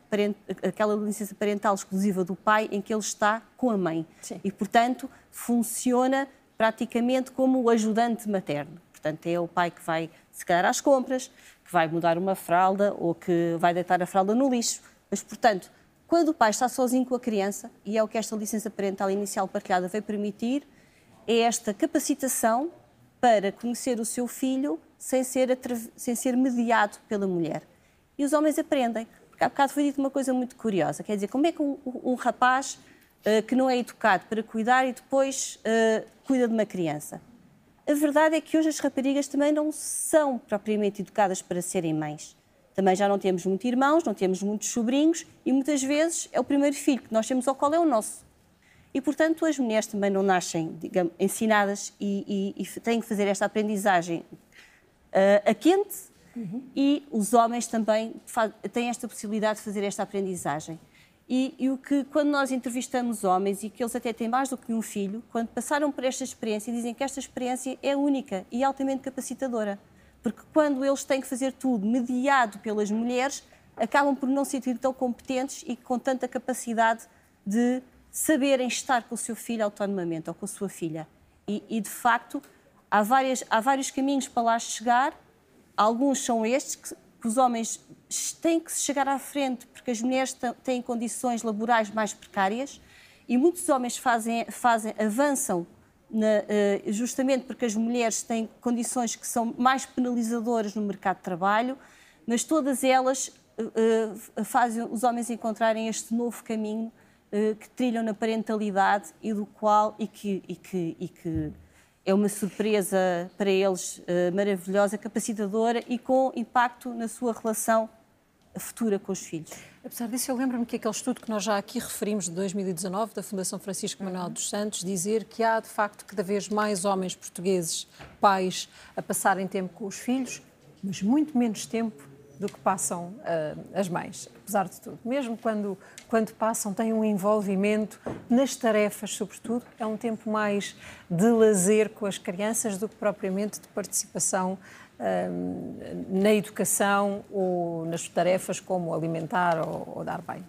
aquela licença parental exclusiva do pai em que ele está com a mãe. Sim. E, portanto, funciona praticamente como o ajudante materno. Portanto, é o pai que vai, se calhar, às compras, que vai mudar uma fralda ou que vai deitar a fralda no lixo. Mas, portanto, quando o pai está sozinho com a criança, e é o que esta licença parental inicial partilhada vai permitir, é esta capacitação para conhecer o seu filho sem ser, sem ser mediado pela mulher. E os homens aprendem. Porque há bocado foi dito uma coisa muito curiosa, quer dizer, como é que um, um rapaz uh, que não é educado para cuidar e depois uh, cuida de uma criança? A verdade é que hoje as raparigas também não são propriamente educadas para serem mães. Também já não temos muitos irmãos, não temos muitos sobrinhos e muitas vezes é o primeiro filho que nós temos ao qual é o nosso. E, portanto, as mulheres também não nascem digamos, ensinadas e, e, e têm que fazer esta aprendizagem uh, a quente uhum. e os homens também têm esta possibilidade de fazer esta aprendizagem. E, e, o que, quando nós entrevistamos homens e que eles até têm mais do que um filho, quando passaram por esta experiência, dizem que esta experiência é única e altamente capacitadora. Porque quando eles têm que fazer tudo mediado pelas mulheres, acabam por não se sentir tão competentes e com tanta capacidade de saberem estar com o seu filho autonomamente ou com a sua filha. E, e de facto, há, várias, há vários caminhos para lá chegar. Alguns são estes, que, que os homens têm que chegar à frente porque as mulheres têm condições laborais mais precárias e muitos homens fazem, fazem avançam na, eh, justamente porque as mulheres têm condições que são mais penalizadoras no mercado de trabalho, mas todas elas eh, eh, fazem os homens encontrarem este novo caminho que trilham na parentalidade e do qual e que, e que, e que é uma surpresa para eles maravilhosa, capacitadora e com impacto na sua relação futura com os filhos. Apesar disso, eu lembro-me que aquele estudo que nós já aqui referimos de 2019, da Fundação Francisco Manuel dos Santos, dizer que há de facto cada vez mais homens portugueses, pais, a passarem tempo com os filhos, mas muito menos tempo do que passam uh, as mães, apesar de tudo. Mesmo quando, quando passam, têm um envolvimento nas tarefas, sobretudo, é um tempo mais de lazer com as crianças do que propriamente de participação uh, na educação ou nas tarefas como alimentar ou, ou dar banho.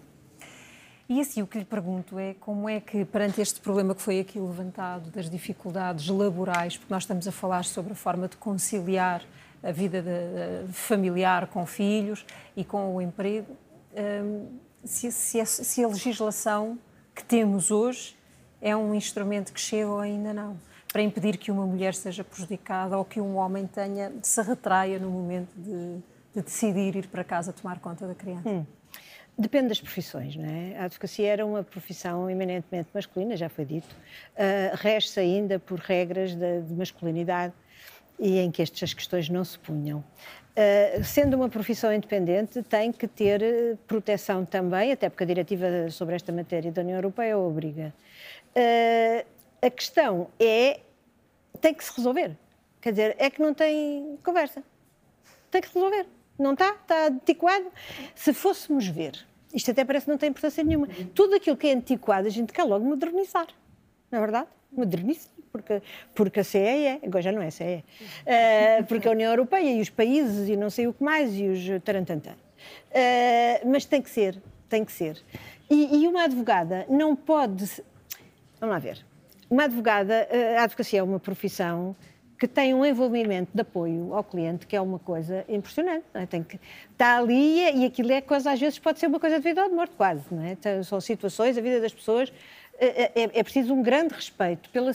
E assim, o que lhe pergunto é como é que, perante este problema que foi aqui levantado, das dificuldades laborais, porque nós estamos a falar sobre a forma de conciliar a vida de, familiar com filhos e com o emprego, hum, se, se, a, se a legislação que temos hoje é um instrumento que chega ou ainda não para impedir que uma mulher seja prejudicada ou que um homem tenha se retraia no momento de, de decidir ir para casa tomar conta da criança. Hum. Depende das profissões, não é? A advocacia era uma profissão eminentemente masculina, já foi dito. Uh, Resta ainda por regras de, de masculinidade e em que estas questões não se punham. Uh, sendo uma profissão independente, tem que ter eh, proteção também, até porque a diretiva sobre esta matéria da União Europeia obriga. Uh, a questão é, tem que se resolver. Quer dizer, é que não tem conversa. Tem que se resolver. Não está? Está antiquado. Se fôssemos ver, isto até parece que não tem importância nenhuma, tudo aquilo que é antiquado a gente quer logo modernizar. Não é verdade? Moderniza porque, porque a CE é, agora já não é CE, uh, eh, porque a União Europeia e os países e não sei o que mais, e os tarantantã. Uh, mas tem que ser, tem que ser. E, e, uma advogada não pode. Vamos lá ver. Uma advogada, eh, a advocacia é uma profissão que tem um envolvimento de apoio ao cliente que é uma coisa impressionante. É? Tem que está ali e aquilo é coisa às vezes pode ser uma coisa de vida ou de morte quase, é? São situações, a vida das pessoas é, é, é, é preciso um grande respeito pela,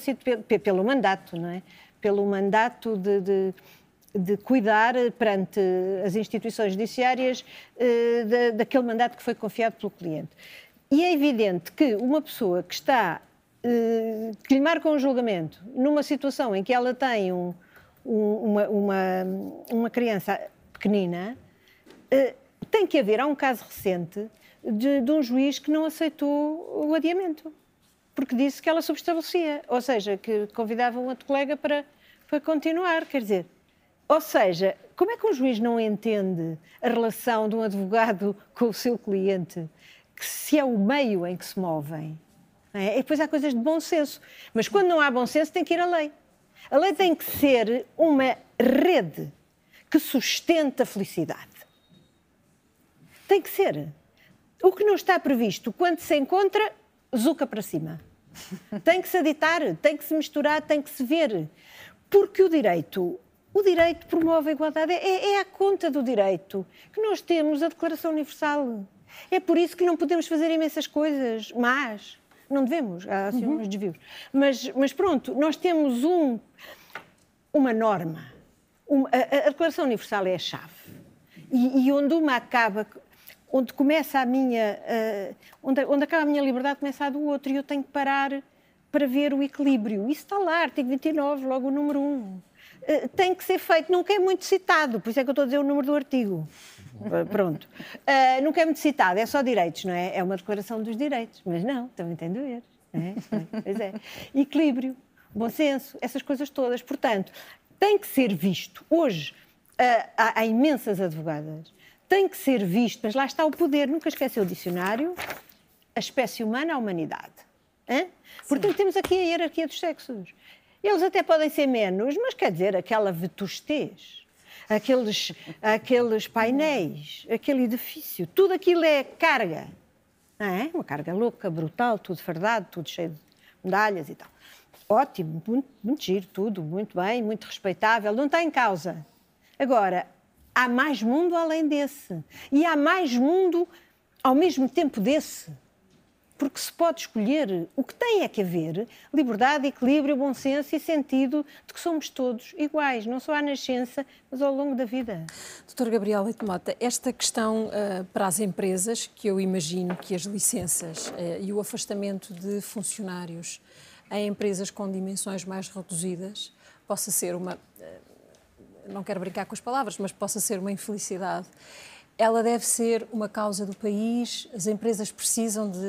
pelo mandato, não é? Pelo mandato de, de, de cuidar perante as instituições judiciárias uh, daquele mandato que foi confiado pelo cliente. E é evidente que uma pessoa que está, uh, que lhe marca um julgamento numa situação em que ela tem um, um, uma, uma, uma, criança pequenina, uh, tem que haver, há um caso recente de, de um juiz que não aceitou o adiamento porque disse que ela subestabelecia, ou seja, que convidava um outro colega para, para continuar. Quer dizer, ou seja, como é que um juiz não entende a relação de um advogado [LAUGHS] com o seu cliente, que se é o meio em que se movem? É? E depois há coisas de bom senso. Mas quando não há bom senso, tem que ir à lei. A lei tem que ser uma rede que sustenta a felicidade. Tem que ser. O que não está previsto, quando se encontra, zuca para cima. Tem que se editar, tem que se misturar, tem que se ver. Porque o direito, o direito promove a igualdade. É, é à conta do direito que nós temos a Declaração Universal. É por isso que não podemos fazer imensas coisas mas Não devemos, há assim uhum. uns desvios. Mas, mas pronto, nós temos um, uma norma. Uma, a, a, Declaração Universal é a chave. E, e onde uma acaba onde começa a minha, uh, onde, onde acaba a minha liberdade, começa a do outro, e eu tenho que parar para ver o equilíbrio. Isso está lá, artigo 29, logo o número 1. Uh, eh, tem que ser feito, nunca é muito citado, por isso é que eu estou a dizer o número do artigo. Uh, pronto. Uh, nunca é muito citado, é só direitos, não é? É uma declaração dos direitos, mas não, também tem deveres. É? Pois é. Equilíbrio, bom senso, essas coisas todas. Portanto, tem que ser visto. Hoje, há, há imensas advogadas tem que ser visto, mas lá está o poder, nunca esqueceu o dicionário, a espécie humana, a humanidade. Hã? Portanto, temos aqui a hierarquia dos sexos. Eles até podem ser menos, mas quer dizer, aquela vetustez, aqueles, aqueles painéis, aquele edifício, tudo aquilo é carga. Não é? Uma carga louca, brutal, tudo fardado, tudo cheio de medalhas e tal. Ótimo, muito, muito giro, tudo, muito bem, muito respeitável, não está em causa. Agora, há mais mundo além desse. E há mais mundo ao mesmo tempo desse. Porque se pode escolher, o que tem é que haver liberdade, equilíbrio, bom senso e sentido de que somos todos iguais, não só à nascença, mas ao longo da vida. Doutor Gabriel Leite esta questão uh, para as empresas, que eu imagino que as licenças uh, e o afastamento de funcionários em empresas com dimensões mais reduzidas possa ser uma. Uh, não quero brincar com as palavras, mas possa ser uma infelicidade. ela deve ser uma causa do país, as empresas precisam de.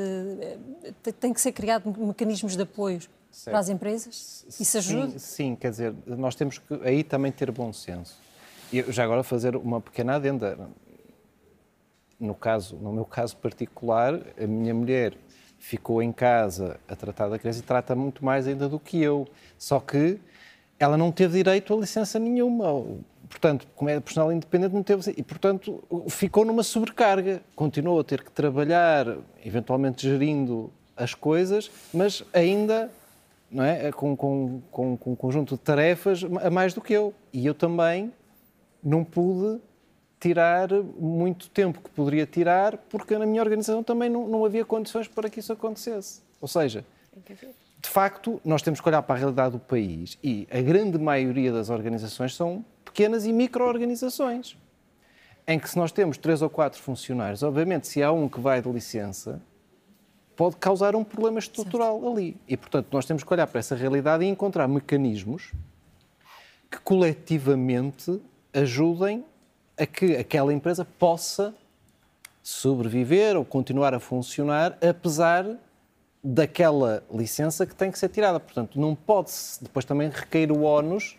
Eh, tem que ser criado mecanismos de apoio certo. para as empresas? Isso ajuda? Sim, sim, quer dizer, nós temos que aí também ter bom senso. E já agora fazer uma pequena adenda. No, caso, no meu caso particular, a minha mulher ficou em casa a tratar da criança e trata muito mais ainda do que eu. Só que ela não teve direito a licença nenhuma. Portanto, como é profissional independente, não teve. E, portanto, ficou numa sobrecarga. Continuou a ter que trabalhar, eventualmente gerindo as coisas, mas ainda não é? com, com, com, com um conjunto de tarefas a mais do que eu. E eu também não pude tirar muito tempo que poderia tirar, porque na minha organização também não, não havia condições para que isso acontecesse. Ou seja, de facto, nós temos que olhar para a realidade do país e a grande maioria das organizações são pequenas e micro-organizações, em que se nós temos três ou quatro funcionários, obviamente, se há um que vai de licença, pode causar um problema estrutural certo. ali. E, portanto, nós temos que olhar para essa realidade e encontrar mecanismos que coletivamente ajudem a que aquela empresa possa sobreviver ou continuar a funcionar, apesar daquela licença que tem que ser tirada. Portanto, não pode-se depois também recair o ónus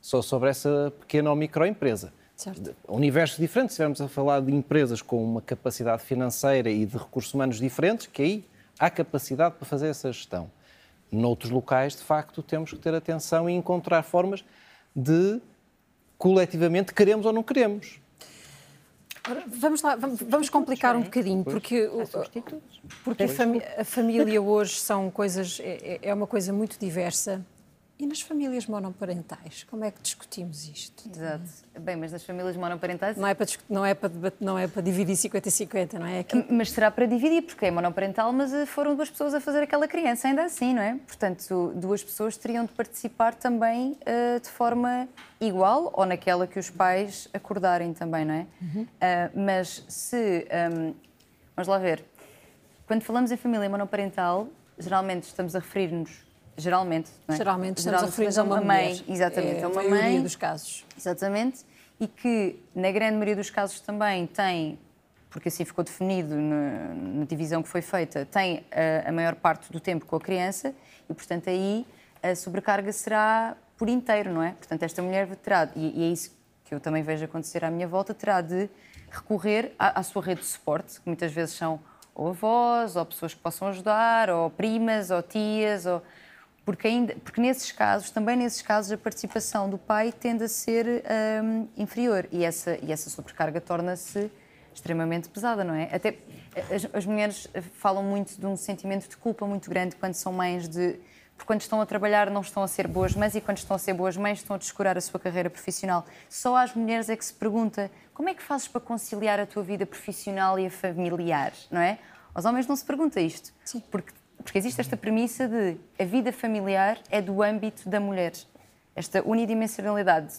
só sobre essa pequena ou microempresa. Certo. Universos diferentes, se estivermos a falar de empresas com uma capacidade financeira e de recursos humanos diferentes, que aí há capacidade para fazer essa gestão. Noutros locais, de facto, temos que ter atenção e encontrar formas de coletivamente queremos ou não queremos. Vamos lá, vamos, vamos complicar um bocadinho, porque, porque a, a, família hoje são coisas, é, é, é uma coisa muito diversa. E nas famílias monoparentais, como é que discutimos isto? Exato. Bem, mas nas famílias monoparentais. Não é para, não é para, não é para dividir 50-50, não é? Aqui... Mas será para dividir, porque é monoparental, mas eh, foram duas pessoas a fazer aquela criança, ainda assim, não é? Portanto, duas pessoas teriam de participar também uh, de forma igual ou naquela que os pais acordarem também, não é? Uhum. Uh, mas se. Um, ehm, vamos lá ver. Quando falamos em família monoparental, geralmente estamos a referir-nos geralmente. É? Geralmente estamos a referir a uma, mãe. Mulher. Exatamente, é a uma mãe. dos casos. Exatamente. E que, na grande maioria dos casos, também tem, porque assim ficou definido na, na divisão que foi feita, tem a, a, maior parte do tempo com a criança e, portanto, aí a sobrecarga será por inteiro, não é? Portanto, esta mulher terá, e, e é isso que eu também vejo acontecer à minha volta, terá de recorrer à, à sua rede de suporte, que muitas vezes são ou avós, ou pessoas que possam ajudar, ou primas, ou tias, ou porque, ainda, porque nesses casos, também nesses casos, a participação do pai tende a ser um, inferior e essa, e essa sobrecarga torna-se extremamente pesada, não é? Até as, as, mulheres falam muito de um sentimento de culpa muito grande quando são mães de porque quando estão a trabalhar não estão a ser boas mães e quando estão a ser boas mães estão a descurar a sua carreira profissional. Só às mulheres é que se pergunta como é que fazes para conciliar a tua vida profissional e a familiar, não é? Aos homens não se pergunta isto, Sim. porque porque existe esta premissa de a vida familiar é do âmbito da mulher. Esta unidimensionalidade.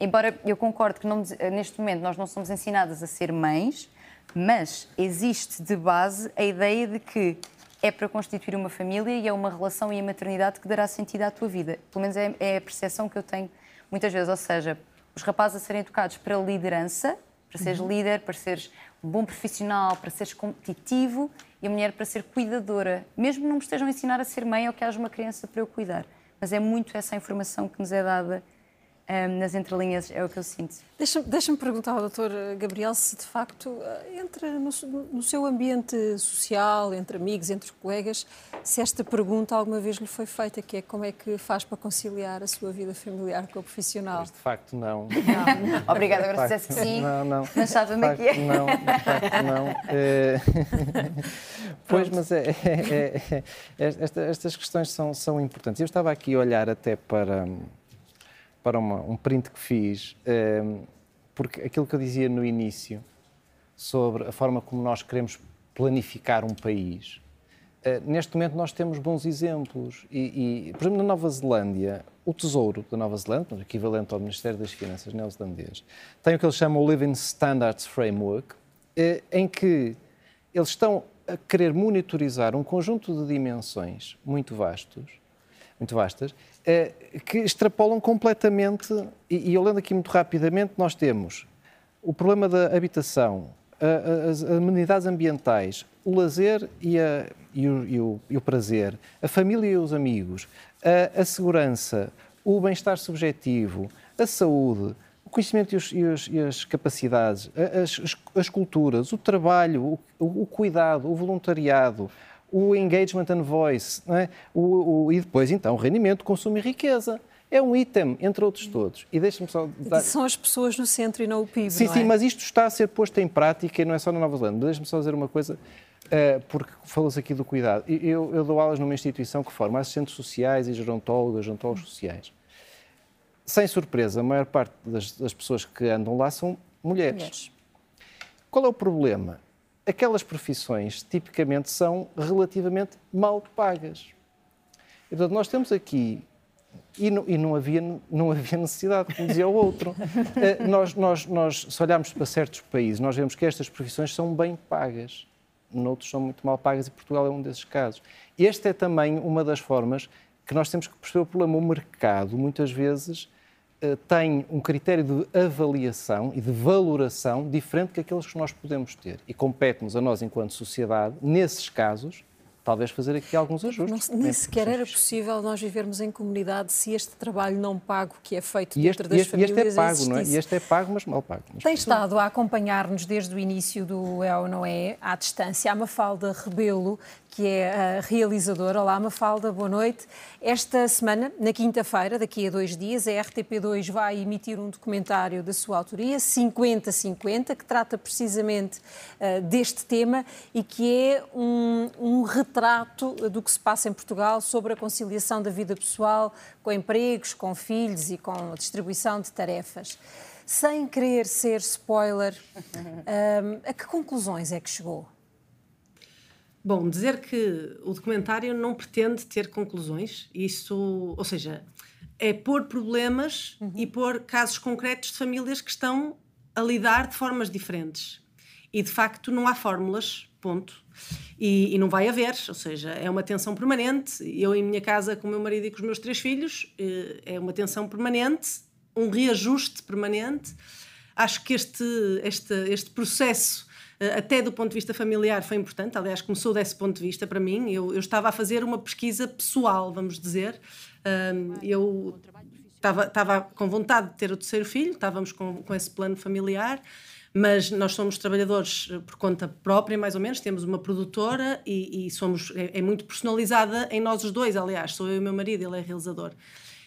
Embora eu concorde que não, neste momento nós não somos ensinadas a ser mães, mas existe de base a ideia de que é para constituir uma família e é uma relação e a maternidade que dará sentido à tua vida. Pelo menos é, é a percepção que eu tenho muitas vezes. Ou seja, os rapazes a serem educados para liderança, para seres uhum. líder, para seres um bom profissional, para seres competitivo e a mulher para ser cuidadora, mesmo não me estejam a ensinar a ser mãe ou que haja uma criança para eu cuidar. Mas é muito essa informação que nos é dada um, nas entrelinhas, é o que eu sinto. Deixa-me deixa perguntar ao Dr. Gabriel se de facto eh, entra no, no, seu ambiente social, entre amigos, entre colegas, se esta pergunta alguma vez lhe foi feita, que é como é que faz para conciliar a sua vida familiar com a profissional? Mas de facto não. não. Obrigada, agora se dissesse que sim, não, não. mas sabe-me aqui é. Não, de facto não. [LAUGHS] É... pois, mas é, é, é, estas questões são, são importantes. Eu estava aqui a olhar até para para uma, um print que fiz, um, ehm, porque aquilo que eu dizia no início sobre a forma como nós queremos planificar um país, uh, neste momento nós temos bons exemplos. E, e, por exemplo, na Nova Zelândia, o Tesouro da Nova Zelândia, equivalente ao Ministério das Finanças neozelandês, tem o que eles chamam o Living Standards Framework, uh, em que eles estão a querer monitorizar um conjunto de dimensões muito vastos, muito vastas, eh, que extrapolam completamente, e, lendo aqui muito rapidamente, nós temos o problema da habitação, as amenidades ambientais, o lazer e, a, e, o, e, o, e, o, prazer, a família e os amigos, a, a segurança, o bem-estar subjetivo, a saúde, o conhecimento e, os, as capacidades, as, as, as, culturas, o trabalho, o, o, cuidado, o voluntariado, o engagement and voice, é? e depois então o rendimento, consumo e riqueza é um item, entre outros todos. E deixa-me só dar... São as pessoas no centro e não o PIB, Sim, não sim, é? mas isto está a ser posto em prática e não é só na Nova Zelândia. Deixa-me só dizer uma coisa, eh, porque falou-se aqui do cuidado. Eu, eu dou aulas numa instituição que forma assistentes sociais e gerontólogas, gerontólogos sociais. Sem surpresa, a maior parte das, das pessoas que andam lá são mulheres. mulheres. Qual é o problema? Aquelas profissões tipicamente são relativamente mal pagas. E, portanto, nós temos aqui e não, e não, havia, não havia necessidade, como dizia o outro. Uh, [LAUGHS] nós, nós, nós, se olharmos para certos países, nós vemos que estas profissões são bem pagas, noutros são muito mal pagas e Portugal é um desses casos. Esta é também uma das formas que nós temos que perceber o problema. O mercado, muitas vezes, uh, tem um critério de avaliação e de valoração diferente que aqueles que nós podemos ter. E compete-nos a nós, enquanto sociedade, nesses casos, talvez fazer aqui alguns ajustes. Não, nem sequer era possível nós vivermos em comunidade se este trabalho não pago que é feito e dentro este, das este, famílias este é pago, não é? E este é pago, mas mal pago. Mas Tem estado a acompanhar-nos desde o início do É ou Não É, à distância, a Mafalda Rebelo, que é a realizadora. Olá, Mafalda, boa noite. Esta semana, na quinta-feira, daqui a dois dias, a RTP2 vai emitir um documentário da sua autoria, 50-50, que trata precisamente uh, deste tema e que é um, um retrato do que se passa em Portugal sobre a conciliação da vida pessoal com empregos, com filhos e com a distribuição de tarefas. Sem querer ser spoiler, um, [LAUGHS] a que conclusões é que chegou? Bom, dizer que o documentário não pretende ter conclusões, isso, ou seja, é pôr problemas uhum. e pôr casos concretos de famílias que estão a lidar de formas diferentes. E de facto não há fórmulas, ponto. E, e, não vai haver, ou seja, é uma tensão permanente. Eu, em minha casa, com o meu marido e com os meus três filhos, eh, é uma tensão permanente, um reajuste permanente. Acho que este, este, este processo até do ponto de vista familiar foi importante, aliás, começou desse ponto de vista para mim. Eu, eu estava a fazer uma pesquisa pessoal, vamos dizer. eu estava, estava com vontade de ter o terceiro filho, estávamos com, com esse plano familiar mas nós somos trabalhadores eh, por conta própria, mais ou menos, temos uma produtora e, e somos, é, é, muito personalizada em nós os dois, aliás, sou eu e o meu marido, ele é realizador.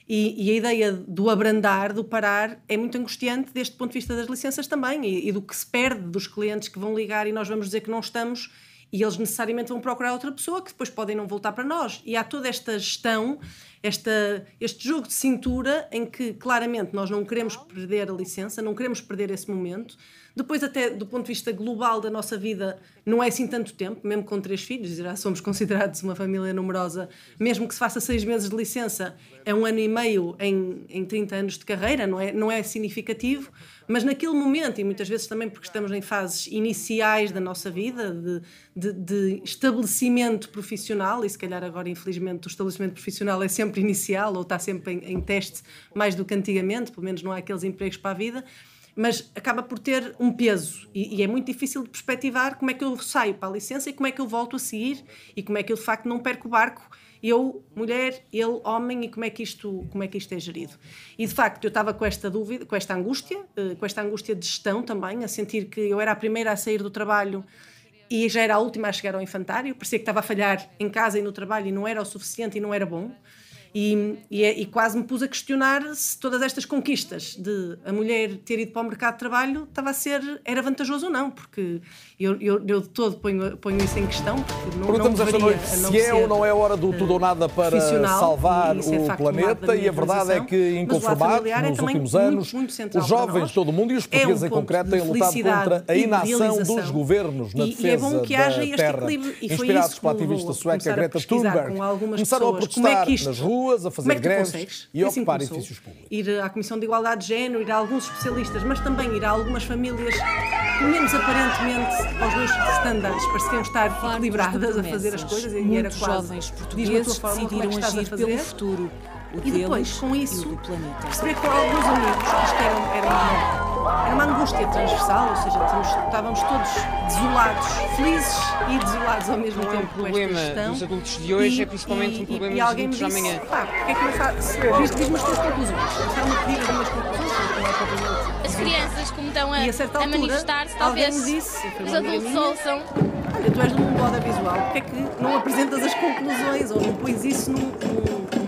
E, e, a ideia do abrandar, do parar, é muito angustiante deste ponto de vista das licenças também e, e, do que se perde dos clientes que vão ligar e nós vamos dizer que não estamos e eles necessariamente vão procurar outra pessoa que depois podem não voltar para nós. E há toda esta gestão, esta, este jogo de cintura em que claramente nós não queremos perder a licença, não queremos perder esse momento depois, até do ponto de vista global da nossa vida, não é assim tanto tempo, mesmo com três filhos, já somos [LAUGHS] considerados uma família numerosa, mesmo que se faça seis meses de licença, é um ano e meio em, em 30 anos de carreira, não é, não é significativo, mas naquele momento, e muitas vezes também porque estamos em fases iniciais da nossa vida, de, de, de estabelecimento profissional, e se calhar agora, infelizmente, o estabelecimento profissional é sempre inicial ou está sempre em, em teste mais do que antigamente, pelo menos não há aqueles empregos para a vida mas acaba por ter um peso. E, e, é muito difícil de perspectivar como é que eu saio para a licença e como é que eu volto a seguir e como é que eu de facto não perco o barco eu mulher ele homem e como é que isto como é que isto é gerido. E de facto eu estava com esta dúvida com esta angústia eh, com esta angústia de gestão também a sentir que eu era a primeira a sair do trabalho e já era a última a chegar ao infantário parecia que estava a falhar em casa e no trabalho e não era o suficiente e não era bom e, e, é, e, quase me pus a questionar se todas estas conquistas de a mulher ter ido para o mercado de trabalho estava a ser, era vantajoso ou não, porque eu, eu, eu de todo ponho, ponho isso em questão. Porque não, Perguntamos não esta noite se é ou não é hora do tudo ou nada para salvar o planeta, e a verdade é que, inconformados, é nos últimos anos, muito, muito os jovens de todo o mundo e os portugueses é um em concreto têm lutado contra a inação dos governos na defesa e, é bom que haja este terra. Equilíbrio. E Inspirados pela ativista sueca Greta Thunberg, começaram a protestar nas ruas ruas, a fazer Como é greves e assim ocupar edifícios públicos. Ir à Comissão de Igualdade de Género, ir a alguns especialistas, mas também ir a algumas famílias pelo menos aparentemente aos meus estándares pareciam estar equilibradas a fazer as coisas e era quase jovens portugueses forma, decidiram como é que agir pelo futuro, o e depois, com isso, e o do planeta. perceber com alguns amigos que era uma angústia transversal, ou seja, estávamos todos desolados, felizes e desolados ao mesmo não tempo. É um problema dos adultos de hoje é e, é principalmente e, um problema e, e dos adultos de amanhã. Pá, porque é que não faz? Diz-me as tuas conclusões. Estava-me a pedir algumas conclusões, é As crianças, como estão a, a, a manifestar-se, talvez disse, os adultos ouçam. Olha, tu és um mundo visual. porque é que não apresentas as conclusões ou não pões isso num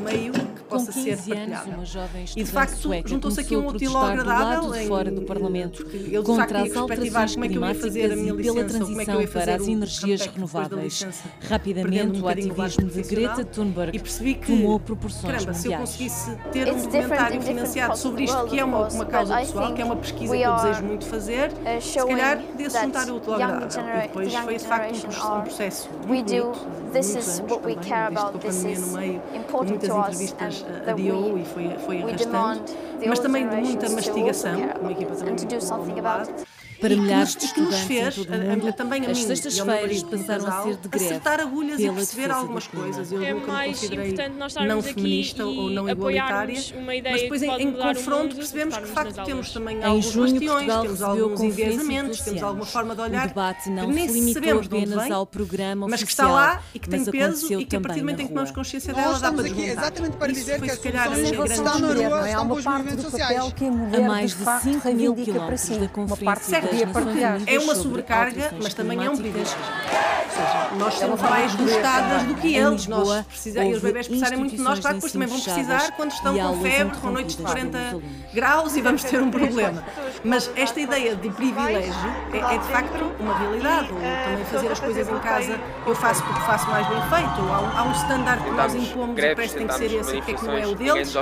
meio possa ser partilhada. Anos, e de facto juntou-se aqui um útil ao agradável em, fora do eh, Parlamento é eu, contra facto, as alterações como é que eu ia fazer a minha licença, pela transição é para as energias renováveis. Rapidamente, um o ativismo de Greta Thunberg e percebi que, tomou proporções caramba, mundiais. se eu conseguisse ter um documentário financiado sobre isto, que é uma, uma causa pessoal, que é uma pesquisa que eu desejo muito fazer, se calhar desse juntar o útil ao agradável. E depois foi de facto um processo muito bonito, muitos anos também, desde a pandemia no meio, muitas entrevistas mas eh, adiou e foi, foi arrastando, mas também de muita mastigação, uma equipa também muito para e milhares que nos, de que nos fez, mundo, a, a, também a as sextas-feiras passaram a ser de greve. Acertar agulhas e perceber algumas coisas. Eu é nunca mais importante nós estarmos não feminista aqui ou não igualitária, uma ideia mas depois em, em confronto percebemos que de facto temos também em alguns junho, bastiões, temos alguns enviesamentos, temos alguma forma de olhar um debate não que nem se sabemos apenas vem, ao programa oficial, mas que está lá e que tem peso e que a partir do momento em que tomamos consciência dela dá para desmontar. Exatamente para dizer que a solução está na rua, estão com os movimentos sociais. A mais de 5 mil quilómetros da conferência partilhar. É uma sobrecarga, mas também é um privilégio. Ou seja, nós somos mais gostadas do que eles. Lisboa, nós precisamos, os bebés precisarem muito de nós, claro que depois também vão precisar quando estão com febre, com noites de 40 graus e vamos ter um [LAUGHS] problema. Mas esta ideia de privilégio é, é de facto uma realidade. Ou também fazer as coisas em casa, eu faço porque faço mais bem feito. Ou há, há um standard que nós impomos e parece que tem que ser esse, porque é que não é o deles.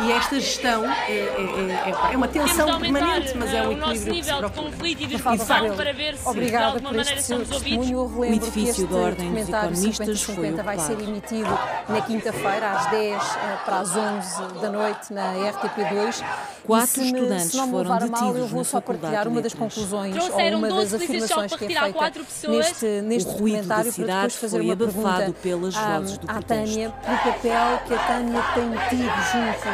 E esta gestão é, é, é, é, é uma tensão permanente, mas é um equilíbrio que se procura conflito de discussão para ver se Obrigada de alguma maneira somos ouvidos. O edifício da Ordem dos Economistas foi ocupado. vai ser emitido na quinta-feira, às 10 eh, para as 11 da noite, na RTP2. Quatro me, estudantes foram detidos mal, eu vou só partilhar uma das conclusões Trouxeram ou uma das afirmações que é feita neste, neste o ruído da cidade foi abafado pelas vozes do à Tânia, pelo papel que a Tânia tem tido junto...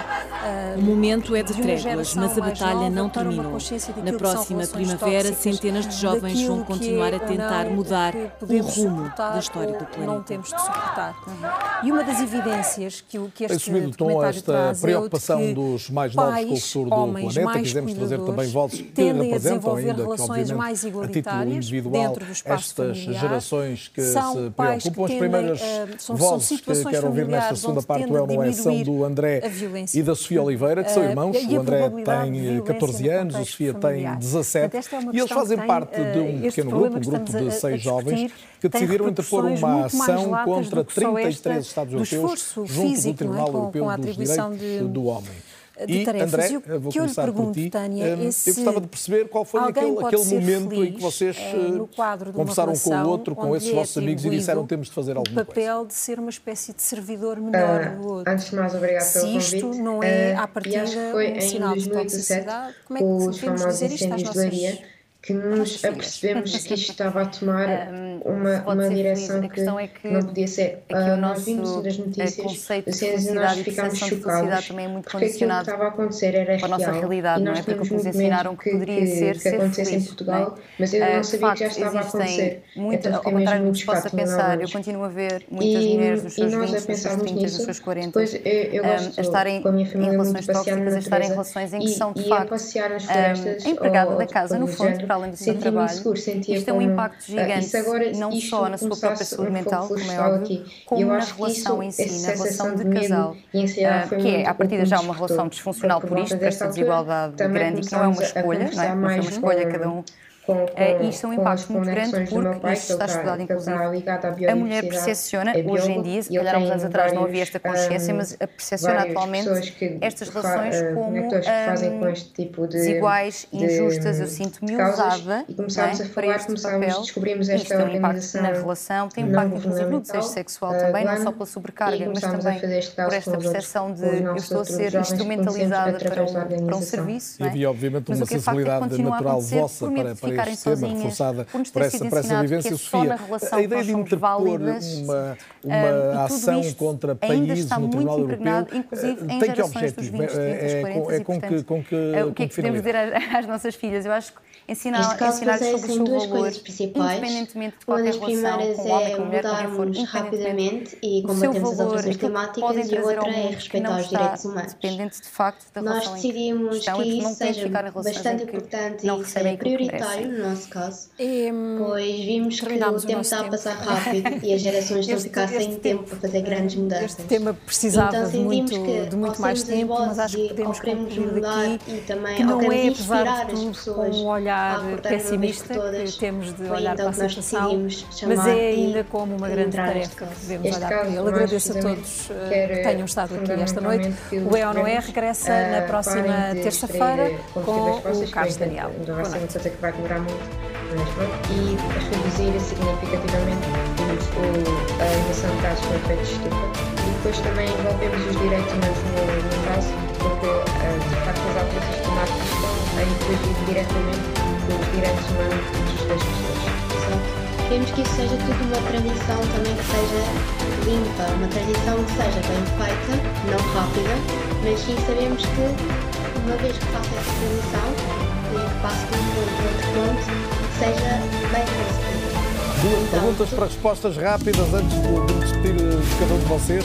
Uh, o momento é de eh, tréguas, mas a batalha não terminou. Na próxima primavera primavera, centenas de jovens vão continuar a tentar mudar o rumo da história do planeta. Não temos de suportar. E uma das evidências que, que este Assumindo, tom, esta preocupação é dos mais novos com o futuro do planeta, quisemos trazer também vozes que representam ainda, que obviamente, a título individual, estas gerações que se preocupam. As primeiras vozes que quero ouvir nesta segunda parte do Elmo são do André e da Sofia Oliveira, que são irmãos. O André tem 14 eh, anos, a Sofia tem 17 é uma E eles fazem parte tem, de um pequeno grupo, um grupo de seis jovens, que decidiram interpor uma ação contra 33 Estados europeus junto físico, do Tribunal é? com, Europeu com dos Direitos de... do Homem de e, tarefas. André, eu vou que eu lhe pergunto, Tânia, um, esse... eu gostava de perceber qual foi aquele, aquele momento em que vocês uh, conversaram com o outro, com esses é vossos amigos e disseram que temos de fazer alguma coisa. O papel de ser uma espécie de servidor ah, melhor uh, do outro. Antes de mais, obrigado pelo convite. Se isto não é, uh, à partida, um sinal de toxicidade, como é que os podemos dizer isto às nossas que nos apercebemos [LAUGHS] que isto estava a tomar uma, uma direção é que, é que não podia ser. É uh, nós vimos nas notícias e nós ficámos chocados também é muito porque aquilo que estava a acontecer era real nossa realidade, e nós não é? porque nos ensinaram que, que poderia que, ser, que acontecesse acontece feliz, em é? Portugal, mas eu ah, não sabia facto, que já estava a acontecer. É muito, então, ao contrário do que se possa pensar, eu continuo a ver muitas e, mulheres nos seus 20, nos seus nos seus 40 depois, eh, eu, a estarem em relações tóxicas, a estarem em relações em que são de facto empregada da casa, no fundo, para além do seu trabalho. Seguro, sentia isto é um impacto gigante, isso agora, não só na sua própria saúde mental, como é óbvio, como eu na relação isso, em si, na relação de, de casal, uh, que é, à partida, já uma relação disfuncional por isto, por esta desigualdade grande, e que não é uma escolha, não é? Não é uma escolha, cada um com, com, e isto é um impacto muito grande porque pai, isto está estudado inclusive. A mulher percepciona, é hoje em dia, se calhar há uns anos atrás não havia esta consciência, um, mas percepciona atualmente que, estas relações uh, como um, com este tipo de, desiguais, de, injustas, eu sinto-me usada e começámos é? a falar, começámos, descobrimos esta isto tem um impacto na relação, tem impacto inclusive no desejo sexual também, não só pela sobrecarga, mas também por esta percepção de eu estou a ser instrumentalizada para um serviço. E havia obviamente uma sensibilidade natural vossa para este tema, reforçada por, por essa, por essa vivência. É Sofia, a ideia de interpor uma, uma ação contra países no Tribunal Europeu em tem que objetivo? 20, 30, é, 40, é, com que, com que, o que é que podemos dizer [LAUGHS] às nossas filhas? Eu acho que ensinar, ensinar sobre o seu duas valor, coisas principais. independentemente de qualquer Uma das primeiras relação, é mudarmos rapidamente e combatemos as alterações climáticas e a outra é respeitar os direitos humanos. Dependente de facto da Nós decidimos que isso seja bastante importante e seja prioritário no nosso caso, pois vimos que o tempo está a passar rápido e as gerações estão a ficar sem tempo para fazer grandes mudanças. Este tema precisava então, de muito, de muito mais tempo, mas acho que podemos concluir daqui que não é, apesar de tudo, com um olhar olhar pessimista que temos de olhar então para a situação, mas é ainda como uma grande tarefa que devemos olhar para ele. Agradeço a todos eh, que tenham estado aqui esta noite. O EON é regressa na próxima terça-feira com o Carlos Daniel. Não vai ser uma coisa que vai demorar muito, mas pronto. E reduzir significativamente a emissão de gases com efeito de estufa. E depois também envolvemos os direitos humanos no, no caso, porque eh, de facto as alterações climáticas estão a interagir diretamente os direitos humanos das pessoas. Queremos que isso seja tudo uma transição também que seja limpa, uma transição que seja bem feita, não rápida, mas sim sabemos que uma vez que faça essa transição e que passe de um ponto para outro ponto, seja bem feita. Duas então, perguntas para respostas rápidas antes de, despedir de cada um de vocês.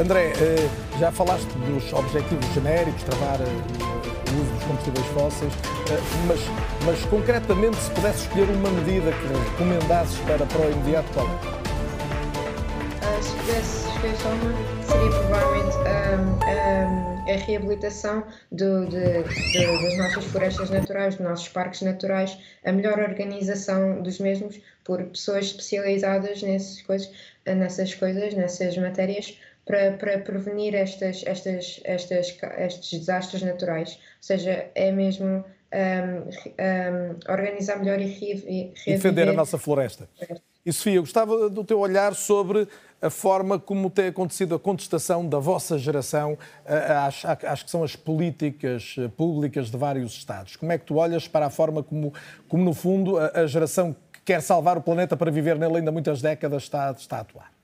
André, eh, já falaste dos objetivos genéricos, travar eh, uso dos combustíveis fósseis, eh, mas, mas concretamente, se pudesse escolher uma medida que recomendasses para, para o imediato, qual é? Uh, se pudesse escolher só uma, seria provavelmente um, a reabilitação do, de, de, das nossas florestas naturais, dos nossos parques naturais, a melhor organização dos mesmos por pessoas especializadas nessas coisas, nessas, coisas, nessas matérias, para, para prevenir estas, estas, estas, estes desastres naturais. Ou seja, é mesmo um, um, organizar melhor e, e defender a nossa floresta. E Sofia, gostava do teu olhar sobre a forma como tem acontecido a contestação da vossa geração às, às que são as políticas eh, públicas de vários Estados. Como é que tu olhas para a forma como, como no fundo, a, a geração que quer salvar o planeta para viver nele ainda muitas décadas está, está a atuar?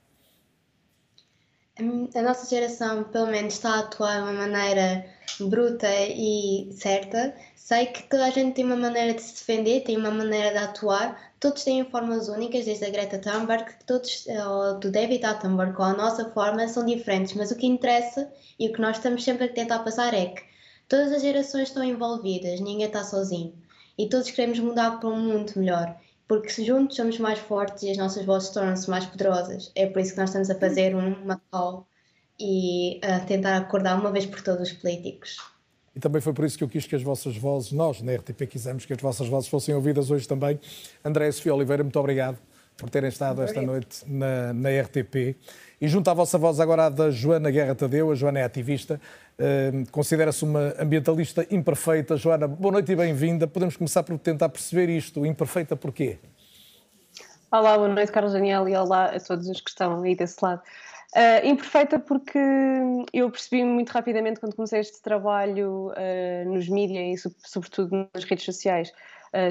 A nossa geração, pelo menos, está a atuar de uma maneira bruta e certa. Sei que toda a gente tem uma maneira de se defender, tem uma maneira de atuar. Todos têm formas únicas, desde a Greta Thunberg, todos, ou do David Attenborough, com a nossa forma, são diferentes. Mas o que interessa e o que nós estamos sempre a tentar passar é que todas as gerações estão envolvidas, ninguém está sozinho. E todos queremos mudar para um mundo melhor porque se juntos somos mais fortes e as nossas vozes tornam-se mais poderosas. É por isso que nós estamos a fazer uma call e a tentar acordar uma vez por todos os políticos. E também foi por isso que eu quis que as vossas vozes, nós na RTP quisemos que as vossas vozes fossem ouvidas hoje também. André e Sofia Oliveira, muito obrigado por terem estado esta noite na, na, RTP. E junto à vossa voz agora a da Joana Guerra Tadeu, a Joana é ativista, uh, considera-se uma ambientalista imperfeita. Joana, boa noite e bem-vinda. Podemos começar por tentar perceber isto. Imperfeita porquê? Olá, boa noite, Carlos Daniel, e olá a todos os que estão aí desse lado. Uh, imperfeita porque eu percebi muito rapidamente quando comecei este trabalho uh, nos mídias e sobretudo nas redes sociais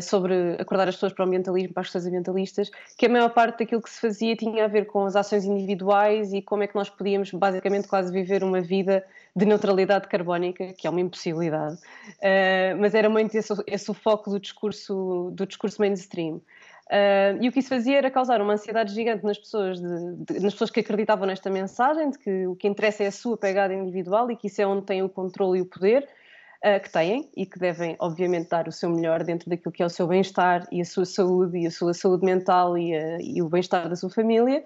sobre acordar as pessoas para o ambientalismo, para as questões ambientalistas, que a maior parte daquilo que se fazia tinha a ver com as ações individuais e como é que nós podíamos basicamente quase viver uma vida de neutralidade carbónica, que é uma impossibilidade, uh, mas era muito esse, esse o foco do discurso, do discurso mainstream. Uh, e o que isso fazia era causar uma ansiedade gigante nas pessoas, de, de, nas pessoas que acreditavam nesta mensagem, de que o que interessa é a sua pegada individual e que isso é onde tem o controle e o poder, uh, que têm e que devem, obviamente, dar o seu melhor dentro daquilo que é o seu bem-estar e a sua saúde e a sua saúde mental e, a, e o bem-estar da sua família.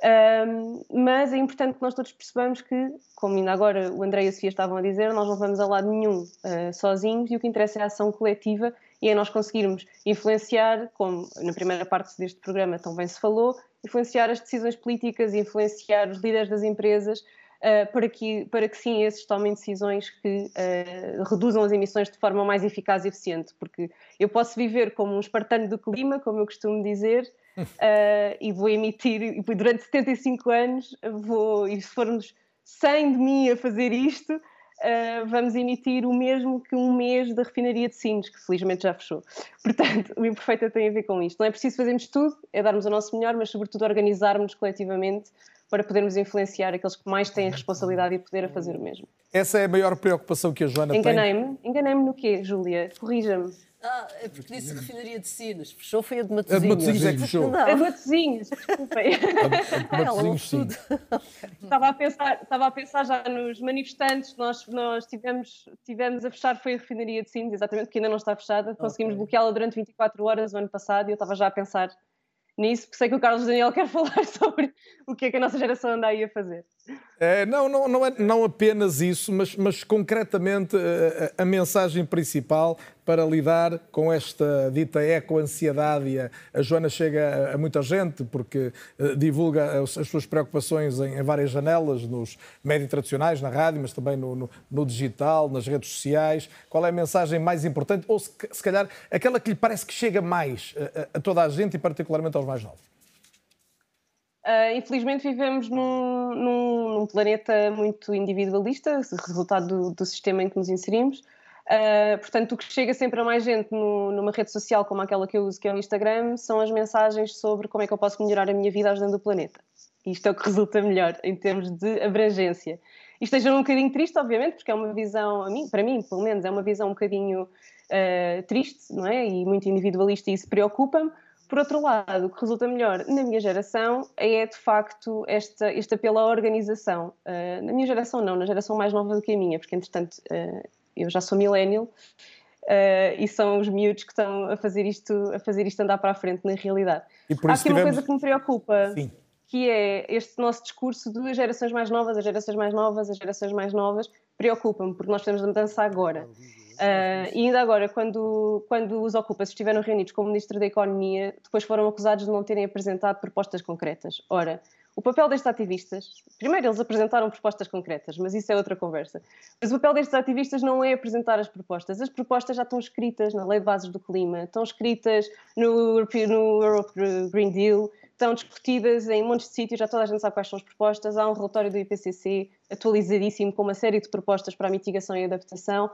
Um, mas é importante que nós todos percebamos que, como ainda agora o André e a Sofia estavam a dizer, nós não vamos a lado nenhum uh, sozinhos e o que interessa é a ação coletiva e é nós conseguirmos influenciar, como na primeira parte deste programa também se falou, influenciar as decisões políticas, influenciar os líderes das empresas uh, para, que, para que sim esses tomem decisões que uh, reduzam as emissões de forma mais eficaz e eficiente. Porque eu posso viver como um espartano do clima, como eu costumo dizer, uh, [LAUGHS] e vou emitir, e durante 75 anos, vou, e se formos 100 de mim a fazer isto, uh, vamos emitir o mesmo que um mês da refinaria de Sines, que felizmente já fechou. Portanto, o Imperfeita tem a ver com isto. Não é preciso fazermos tudo, é darmos o nosso melhor, mas sobretudo organizarmos coletivamente para podermos influenciar aqueles que mais têm responsabilidade e poder a fazer o mesmo. Essa é a maior preocupação que a Joana Enganei-me. tem? Enganei-me. Enganei-me no quê, Júlia? Corrija-me. Ah, é porque disse refinaria de Sines. Fechou foi a de Matosinhos. A de Matosinhos é que fechou. Não. A de Matosinhos, desculpem. A, [LAUGHS] a de Matosinhos, sim. estava, a pensar, estava a pensar já nos manifestantes. Nós, nós tivemos, tivemos a fechar, foi a refinaria de Sines, exatamente, porque ainda não está fechada. Conseguimos okay. bloqueá-la durante 24 horas o ano passado e eu estava já a pensar nisso, porque sei que o Carlos Daniel quer [LAUGHS] falar sobre o que é que a nossa geração anda aí a fazer. É, não, não, não, é, não apenas isso, mas, mas concretamente a, eh, a, a mensagem principal para lidar com esta dita eco-ansiedade. A, a Joana chega a, a, muita gente porque uh, divulga as, as, suas preocupações em, em, várias janelas, nos médios tradicionais, na rádio, mas também no, no, no, digital, nas redes sociais. Qual é a mensagem mais importante? Ou se, se calhar aquela que lhe parece que chega mais a, a toda a gente e particularmente aos mais novos? Uh, infelizmente vivemos num, num, num, planeta muito individualista, resultado do, do, sistema em que nos inserimos. Uh, portanto, o que chega sempre a mais gente no, numa rede social como aquela que eu uso, que é o Instagram, são as mensagens sobre como é que eu posso melhorar a minha vida ajudando o planeta. Isto é o que resulta melhor em termos de abrangência. Isto esteja um bocadinho triste, obviamente, porque é uma visão, a mim, para mim, pelo menos, é uma visão um bocadinho uh, triste, não é? E muito individualista e isso preocupa-me por outro lado, o que resulta melhor na minha geração é, de facto, esta, este apelo à organização. Uh, na minha geração, não, na geração mais nova do que a minha, porque, entretanto, uh, eu já sou millennial uh, e são os miúdos que estão a fazer, isto, a fazer isto andar para a frente, na realidade. Há aqui tivemos... uma coisa que me preocupa. Sim. Que é este nosso discurso de gerações mais novas, as gerações mais novas, as gerações mais novas, preocupa-me, porque nós temos a mudança agora. Uh, e ainda agora, quando, quando os ocupas estiveram reunidos com o Ministro da Economia, depois foram acusados de não terem apresentado propostas concretas. Ora, o papel destes ativistas, primeiro eles apresentaram propostas concretas, mas isso é outra conversa. Mas o papel destes ativistas não é apresentar as propostas. As propostas já estão escritas na Lei de Bases do Clima, estão escritas no, no Europe Green Deal, estão discutidas em montes de sítios, já toda a gente sabe quais são as propostas. Há um relatório do IPCC atualizadíssimo com uma série de propostas para a mitigação e adaptação.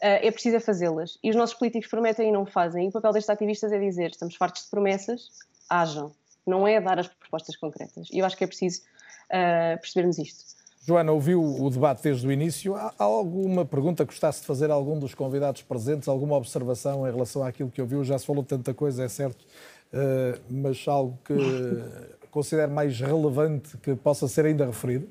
Uh, é preciso fazê-las. E os nossos políticos prometem e não fazem. E o papel destes ativistas é dizer: estamos fartos de promessas, hajam. Não é dar as propostas concretas. E eu acho que é preciso uh, percebermos isto. Joana, ouviu o debate desde o início. Há alguma pergunta que gostasse de fazer a algum dos convidados presentes? Alguma observação em relação àquilo que ouviu? Já se falou tanta coisa, é certo, uh, mas algo que considere mais relevante que possa ser ainda referido?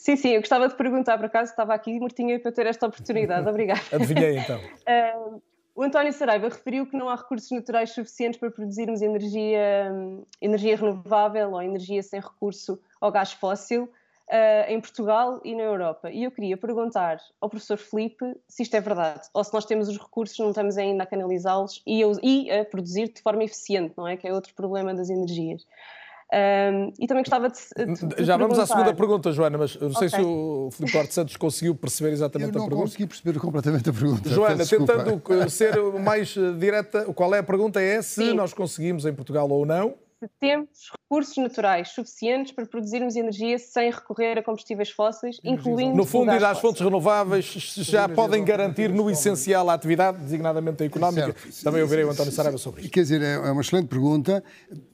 Sim, sim, eu gostava de perguntar, por acaso estava aqui mortinha para ter esta oportunidade. Obrigada. [LAUGHS] Adivinhei então. Uh, [LAUGHS] o António Saraiva referiu que não há recursos naturais suficientes para produzirmos energia, energia renovável ou energia sem recurso ao gás fóssil uh, em Portugal e na Europa. E eu queria perguntar ao professor Felipe se isto é verdade, ou se nós temos os recursos, não estamos ainda a canalizá-los e, e a produzir de forma eficiente, não é? Que é outro problema das energias. Um, e também gostava de, de Já vamos à segunda pergunta, Joana, mas não sei okay. se o Filipe Duarte Santos conseguiu perceber exatamente a pergunta. Eu não consegui perceber completamente a pergunta. Joana, tentando ser mais direta, qual é a pergunta? É se Sim. nós conseguimos em Portugal ou não se temos recursos naturais suficientes para produzirmos energia sem recorrer a combustíveis fósseis, incluindo. No fundo, ir às fontes renováveis já podem garantir no essencial a atividade, designadamente a económica. Certo. Também ouvirei o António Saraiva sobre isso. Quer dizer, é, é uma excelente pergunta.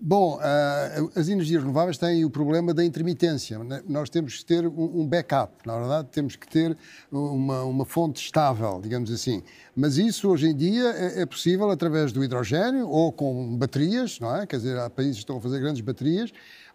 Bom, ah, as energias renováveis têm o problema da intermitência. Né? Nós temos que ter um backup, na verdade, temos que ter uma, uma fonte estável, digamos assim. Mas isso hoje em dia é, é possível através do hidrogênio ou com baterias, não é? Quer dizer, há países que estão a fazer grandes baterias,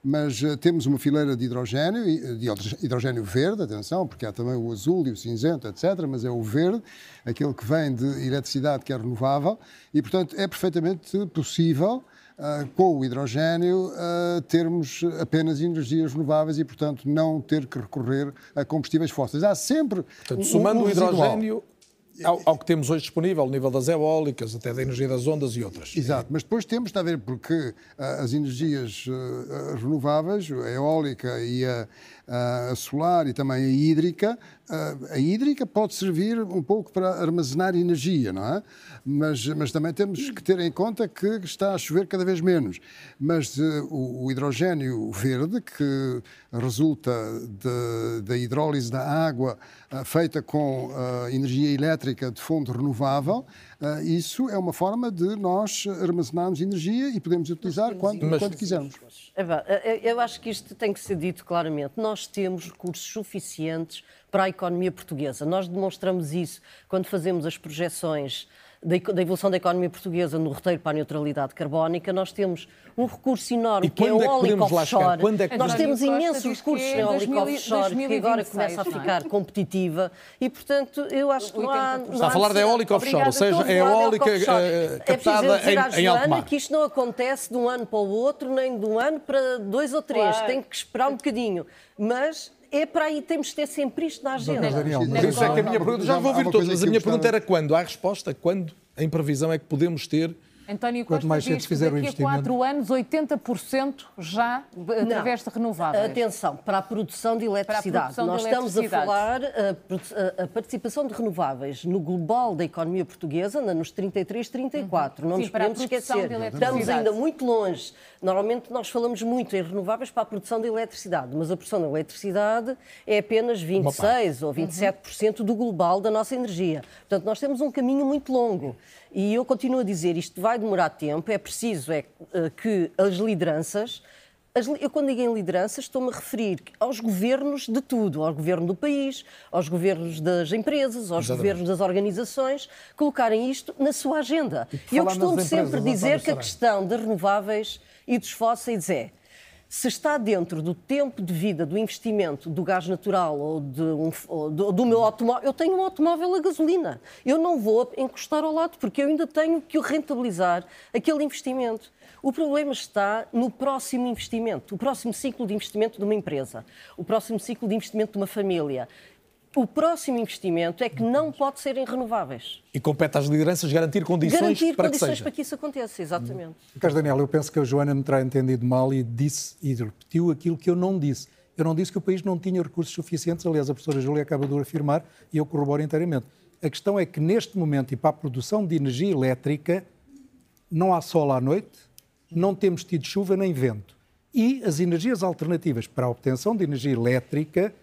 mas uh, temos uma fileira de hidrogênio, de hidrogênio verde, atenção, porque há também o azul e o cinzento, etc., mas é o verde, aquele que vem de eletricidade que é renovável, e portanto é perfeitamente possível. Uh, com o hidrogênio, uh, termos apenas energias renováveis e, portanto, não ter que recorrer a combustíveis fósseis. Há sempre. Portanto, somando um, um o hidrogênio, ao, ao, que temos hoje disponível, ao nível das eólicas, até da energia das ondas e outras. Exato, mas depois temos, está a ver, porque uh, as energias uh, renováveis, a eólica e a, a solar e também a hídrica, a hídrica pode servir um pouco para armazenar energia, não é? Mas, mas também temos que ter em conta que está a chover cada vez menos. Mas o, o, hidrogênio verde, que resulta da hidrólise da água uh, feita com uh, energia elétrica de fonte renovável, isso é uma forma de nós armazenarmos energia e podemos utilizar quando, mas, quando quisermos. Eu acho que isto tem que ser dito claramente. Nós temos recursos suficientes para a economia portuguesa. Nós demonstramos isso quando fazemos as projeções da evolução da economia portuguesa no roteiro para a neutralidade carbónica, nós temos um recurso enorme que é o eólico offshore. É que nós temos imensos recursos em eólico offshore que agora começa a é? ficar competitiva e, portanto, eu acho que não há... Está a falar da eólica offshore, ou seja, a eólica uh, captada é em, em alto mar. que isto não acontece de um ano para o outro, nem de um ano para dois ou três. Claro. Tem que esperar um bocadinho. Mas é para aí, temos de ter sempre isto na agenda. Daniel, mas isso é que a minha pergunta, já vou ouvir todos, mas a minha pergunta era quando? Há resposta? Quando, em previsão, é que podemos ter António Costa Quanto mais cedo o investimento. Daqui a quatro anos, 80% já através Não. de renováveis. Atenção, para a produção de eletricidade. Produção Nós de estamos a falar a, a, participação de renováveis no global da economia portuguesa, nos 33, 34. Uhum. Não Sim, nos podemos esquecer. Estamos ainda muito longe. Normalmente nós falamos muito em renováveis para a produção de eletricidade, mas a produção de eletricidade é apenas 26 ou 27% uhum. do global da nossa energia. Portanto, nós temos um caminho muito longo. E eu continuo a dizer, isto vai demorar tempo, é preciso é, eh, que as lideranças as, eu, quando digo em lideranças, estou-me a referir aos governos de tudo, ao governo do país, aos governos das empresas, aos Exatamente. governos das organizações, colocarem isto na sua agenda. E eu costumo sempre dizer que a questão das renováveis e dos fósseis é se está dentro do tempo de vida do investimento do gás natural ou, de um, ou do, do, meu automóvel, eu tenho um automóvel a gasolina. Eu não vou encostar ao lado porque eu ainda tenho que rentabilizar aquele investimento. O problema está no próximo investimento, o próximo ciclo de investimento de uma empresa, o próximo ciclo de investimento de uma família o próximo investimento é que não pode ser em renováveis. E compete às lideranças garantir condições garantir para condições que seja. para que isso aconteça, exatamente. Carlos Daniel, eu penso que a Joana me terá entendido mal e disse e repetiu aquilo que eu não disse. Eu não disse que o país não tinha recursos suficientes, aliás, a professora Júlia acaba de afirmar e eu corroboro inteiramente. A questão é que neste momento e para a produção de energia elétrica não há sol à noite, não temos tido chuva nem vento. E as energias alternativas para a obtenção de energia elétrica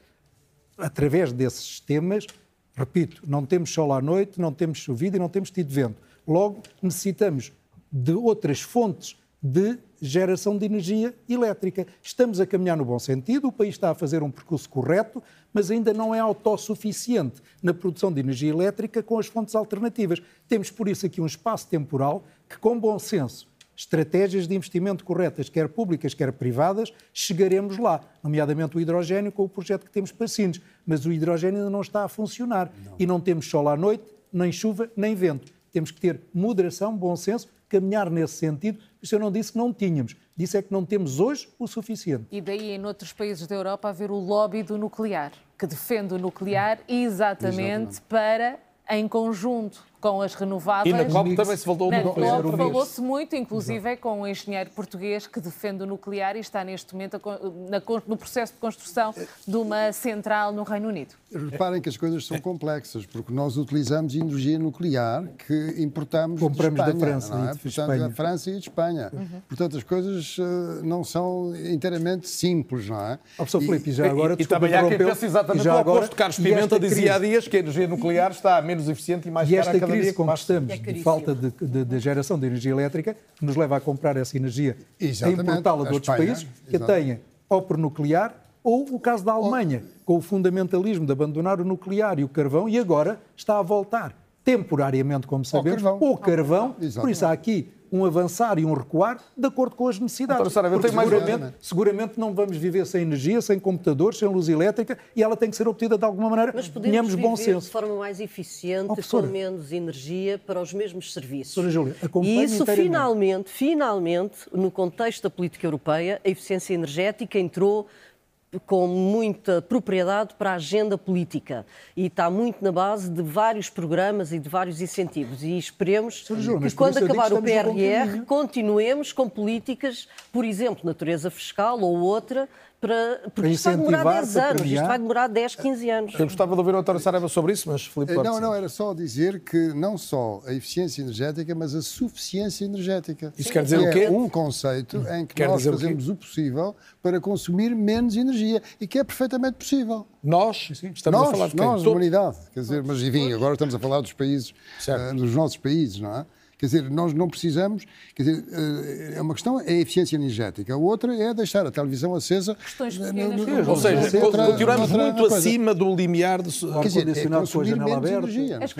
através desses sistemas, repito, não temos sol à noite, não temos chovido e não temos tido vento. Logo, necessitamos de outras fontes de geração de energia elétrica. Estamos a caminhar no bom sentido, o país está a fazer um percurso correto, mas ainda não é autossuficiente na produção de energia elétrica com as fontes alternativas. Temos, por isso, aqui um espaço temporal que, com bom senso estratégias de investimento corretas, quer públicas, quer privadas, chegaremos lá, nomeadamente o hidrogênio com o projeto que temos para Sines. Mas o hidrogênio ainda não está a funcionar não. e não temos sol à noite, nem chuva, nem vento. Temos que ter moderação, bom senso, caminhar nesse sentido. Isso eu não disse que não tínhamos, disse é que não temos hoje o suficiente. E daí, em outros países da Europa, haver o lobby do nuclear, que defende o nuclear exatamente, exatamente. para, em conjunto com as renováveis. E na COP também se voltou na COP falou-se muito, inclusive com um engenheiro português que defende o nuclear e está neste momento no processo de construção de uma central no Reino Unido. Reparem que as coisas são complexas, porque nós utilizamos energia nuclear que importamos Compramos de Espanha, da França não é? e de Portanto, Espanha. da França e de Espanha. Uhum. Portanto, as coisas uh, não são inteiramente simples, não é? Oh, professor Filipe, já agora... E, e também há quem pense exatamente já o oposto. Carlos Pimenta dizia há dias que a energia nuclear está menos eficiente e mais cara a crise com que estamos, é de falta de, de, de, geração de energia elétrica, que nos leva a comprar essa energia Exatamente. e importá-la de outros países que a tenha ou por nuclear ou o caso da Alemanha, com o fundamentalismo de abandonar o nuclear e o carvão e agora está a voltar temporariamente, como sabemos, o carvão. carvão. Por isso há aqui um avançar e um recuar de acordo com as necessidades. Sara, Porque seguramente, seguramente não vamos viver sem energia, sem computadores, sem luz elétrica e ela tem que ser obtida de alguma maneira. Mas podemos bom senso. de forma mais eficiente, oh, com menos energia para os mesmos serviços. Júlia, e isso finalmente, finalmente, no contexto da política europeia, a eficiência energética entrou com muita propriedade para a agenda política e está muito na base de vários programas e de vários incentivos. E esperemos que quando acabar o PRR continuemos com políticas, por exemplo, natureza fiscal ou outra, para, porque isto vai demorar 10 anos, isto vai demorar 10, 15 anos. Eu gostava de ouvir o António Saraiva sobre isso, mas Filipe Não, não, não, era só dizer que não só a eficiência energética, mas a suficiência energética. Isso quer dizer o quê? É um conceito em que quer nós fazemos o, o, possível para consumir menos energia e que é perfeitamente possível. Nós estamos nós, a falar de quem? Nós, a humanidade. Quer dizer, mas enfim, agora estamos a falar dos países, uh, dos nossos países, não é? Quer dizer, nós não precisamos. Quer dizer, eh, é uma questão é a eficiência energética, a outra é deixar a televisão acesa. Questões pequenas. No, no, ou seja, continuamos muito acima do limiar de quer dizer, é com a janela aberta. Energia, as,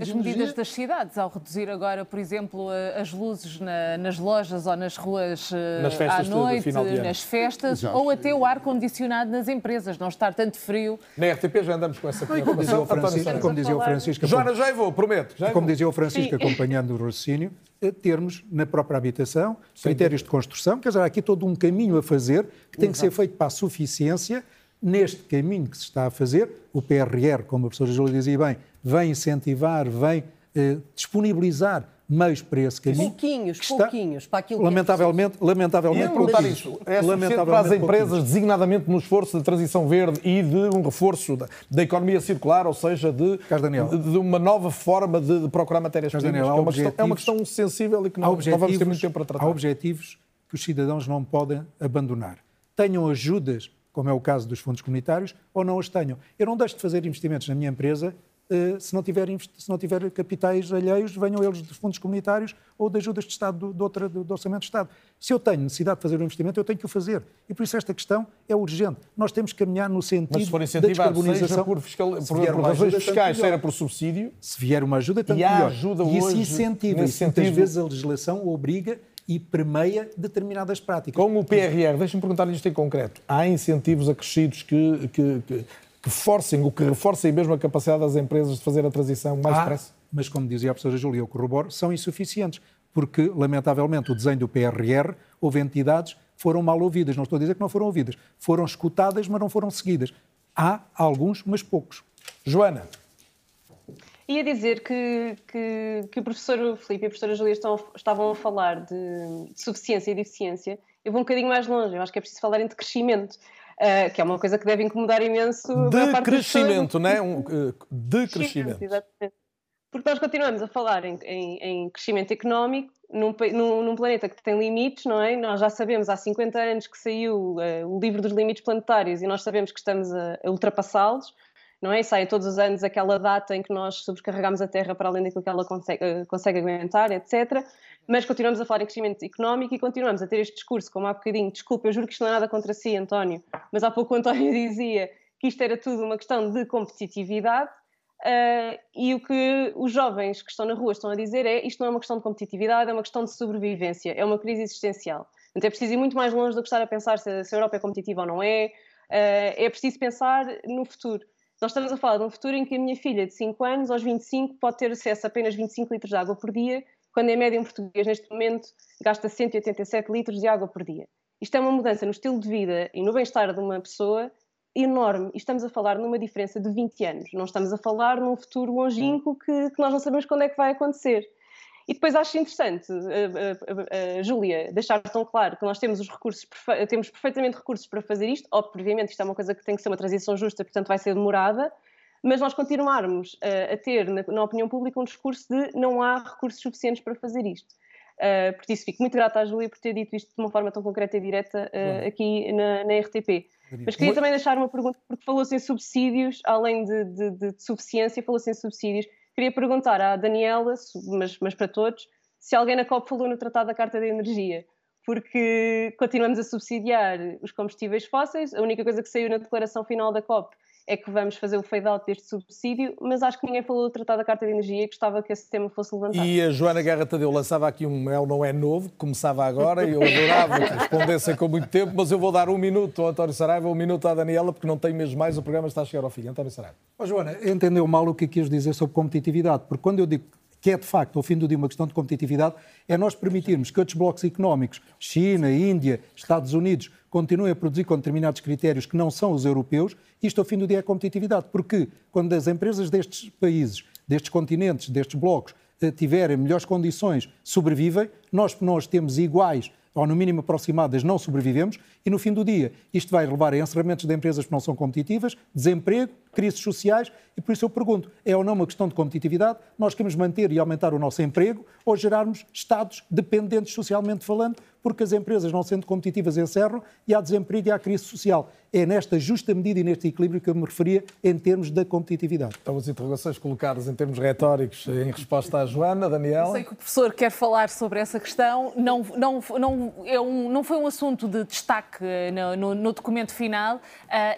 as medidas das cidades, ao reduzir agora, por exemplo, as luzes na, nas lojas ou nas ruas eh, nas à noite, nas festas, Exato. ou até o ar-condicionado nas empresas, não estar tanto frio. Na RTP já andamos com essa preocupação. Como dizia o Francisco. Joana, já vou, prometo. Como dizia o Francisco, acompanhando do raciocínio, termos na própria habitação critérios de construção, quer dizer, há aqui todo um caminho a fazer que tem que ser feito para a suficiência. Neste caminho que se está a fazer, o PRR, como a professora Júlia dizia bem, vem incentivar, vem eh, disponibilizar meios para esse caminho. Pouquinhos, está, pouquinhos, para aquilo lamentavelmente, que é Lamentavelmente, perguntar isso. É lamentavelmente para as empresas, designadamente no esforço de transição verde e de um reforço da, da economia circular, ou seja, de, de, de uma nova forma de, de procurar matérias-primas. É, uma questão, é uma questão sensível e que não, não vamos ter muito tempo para tratar. Há objetivos que os cidadãos não podem abandonar. Tenham ajudas, como é o caso dos fundos comunitários, ou não as tenham. Eu não deixo de fazer investimentos na minha empresa se não, tiver, se não tiver capitais alheios, venham eles dos fundos comunitários ou de ajudas de Estado, do, do, outra, do, Orçamento de Estado. Se eu tenho necessidade de fazer um investimento, eu tenho que o fazer. E por isso esta questão é urgente. Nós temos que caminhar no sentido Mas se for incentivar, da descarbonização. por, fiscal, por, por razões fiscais, seja por subsídio. Se vier uma ajuda, tanto e melhor. Ajuda e isso incentiva. E muitas vezes a legislação obriga e permeia determinadas práticas. Como o PRR, deixem-me perguntar-lhe isto em concreto. Há incentivos acrescidos que, que, que que forcem, o que reforcem mesmo a capacidade das empresas de fazer a transição mais ah, depressa? Mas, como dizia a professora Júlia, eu corroboro, são insuficientes, porque, lamentavelmente, o desenho do PRR, houve entidades que foram mal ouvidas. Não estou a dizer que não foram ouvidas. Foram escutadas, mas não foram seguidas. Há alguns, mas poucos. Joana. Ia dizer que, que, que o professor Filipe e a professora Júlia estão, estavam a falar de, de suficiência e de eficiência. Eu vou um bocadinho mais longe. Eu acho que é preciso falar em crescimento uh, que é uma coisa que deve incomodar imenso. De crescimento, não é? Um, uh, de crescimento. Exatamente. Porque nós continuamos a falar em, em, em crescimento económico num, num, num, planeta que tem limites, não é? Nós já sabemos há 50 anos que saiu uh, o livro dos limites planetários e nós sabemos que estamos a, a ultrapassá-los não é? Sai todos os anos aquela data em que nós sobrecarregamos a Terra para além daquilo que ela consegue, consegue aguentar, etc mas continuamos a falar em crescimento económico e continuamos a ter este discurso, como há bocadinho, desculpa, eu juro que isto não é nada contra si, António, mas há pouco o António [LAUGHS] dizia que isto era tudo uma questão de competitividade, uh, e o que os jovens que estão na rua estão a dizer é isto não é uma questão de competitividade, é uma questão de sobrevivência, é uma crise existencial. Então é preciso ir muito mais longe do que estar a pensar se, se a Europa é competitiva ou não é, uh, é preciso pensar no futuro. Nós estamos a falar de um futuro em que a minha filha de 5 anos, aos 25, pode ter acesso a apenas 25 litros de água por dia, quando em média um português neste momento gasta 187 litros de água por dia. Isto é uma mudança no estilo de vida e no bem-estar de uma pessoa enorme. E estamos a falar numa diferença de 20 anos. Não estamos a falar num futuro longínquo que, que nós não sabemos quando é que vai acontecer. E depois acho interessante, uh, uh, uh, Júlia, deixar tão claro que nós temos os recursos, temos perfeitamente recursos para fazer isto. Obviamente, isto é uma coisa que tem que ser uma transição justa, portanto vai ser demorada, mas nós continuarmos a ter na, na, opinião pública um discurso de não há recursos suficientes para fazer isto. Uh, por isso fico muito grata à Júlia por ter dito isto de uma forma tão concreta e direta aqui na, na, RTP. Mas queria também deixar uma pergunta, porque falou-se em subsídios, além de, de, de, de suficiência, falou-se em subsídios. Queria perguntar à Daniela, mas, mas para todos, se alguém na COP falou no Tratado da Carta de Energia, porque continuamos a subsidiar os combustíveis fósseis, a única coisa que saiu na declaração final da COP é que vamos fazer o fade-out deste subsídio, mas acho que ninguém falou do Tratado da Carta de Energia e gostava que esse tema fosse levantado. E a Joana Guerra Tadeu lançava aqui um Mel não é novo, que começava agora, e eu adorava que respondessem com muito tempo, mas eu vou dar um minuto ao António Saraiva, um minuto à Daniela, porque não tenho mesmo mais, o programa está a chegar ao fim. António Saraiva. Oh, Joana, entendeu mal o que quis dizer sobre competitividade, porque quando eu digo que é de facto, ao fim do dia, uma questão de competitividade, é nós permitirmos que outros blocos económicos, China, Índia, Estados Unidos, continuem a produzir com determinados critérios que não são os europeus. Isto, ao fim do dia, é competitividade. Porque quando as empresas destes países, destes continentes, destes blocos, eh, tiverem melhores condições, sobrevivem, nós, nós temos iguais ou no mínimo aproximadas, não sobrevivemos e no fim do dia isto vai levar a encerramentos de empresas que não são competitivas, desemprego, crises sociais e por isso eu pergunto, é ou não uma questão de competitividade? Nós queremos manter e aumentar o nosso emprego ou gerarmos Estados dependentes socialmente falando, porque as empresas não sendo competitivas encerram e há desemprego e há crise social. É nesta justa medida e neste equilíbrio que eu me referia em termos da competitividade. Então as interrogações colocadas em termos retóricos em resposta à Joana, Daniela. Sei que o professor quer falar sobre essa questão. Não, não, não, é um, não foi um assunto de destaque no, no, no documento final, uh,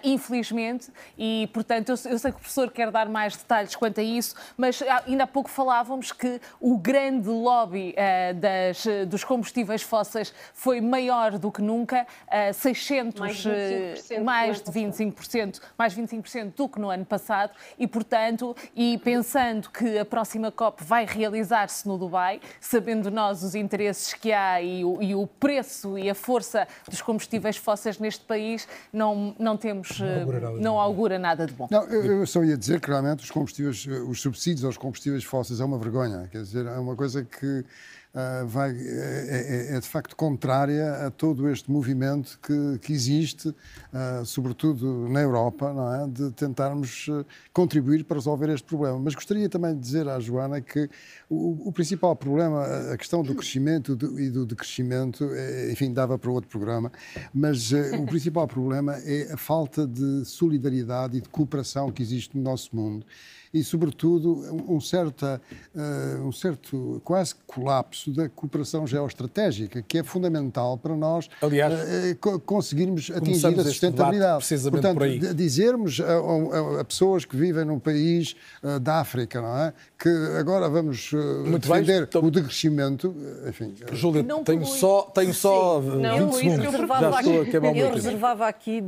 infelizmente, e portanto eu, eu, sei que o professor quer dar mais detalhes quanto a isso, mas ainda há pouco falávamos que o grande lobby uh, das, dos combustíveis fósseis foi maior do que nunca, uh, 600, mais, 25% mais de 25%, mais 25% do que no ano passado, e portanto, e pensando que a próxima COP vai realizar-se no Dubai, sabendo nós os interesses que há e o, e o preço e a força dos combustíveis fósseis neste país, não, não temos, não augura nada, não augura nada de bom. Não, eu, eu, só ia dizer que realmente os combustíveis, os subsídios aos combustíveis fósseis é uma vergonha, quer dizer, é uma coisa que uh, vai, é, é, é, de facto contrária a todo este movimento que, que existe, uh, sobretudo na Europa, é? de tentarmos uh, contribuir para resolver este problema. Mas gostaria também de dizer à Joana que o, o principal problema, a questão do crescimento do, e do decrescimento, é, enfim, dava para outro programa, mas o principal problema é a falta de solidariedade e de cooperação que existe no nosso mundo e, sobretudo, um, certa, uh, um certo quase colapso da cooperação geoestratégica, que é fundamental para nós Aliás, uh, conseguirmos atingir a sustentabilidade. Portanto, por aí. dizermos a, a, a, pessoas que vivem num país uh, da África, não é? Que agora vamos Muito defender bem, o decrescimento, enfim. Júlia, tenho só, tenho só não, 20 segundos. Eu reservava aqui, eu reservava aqui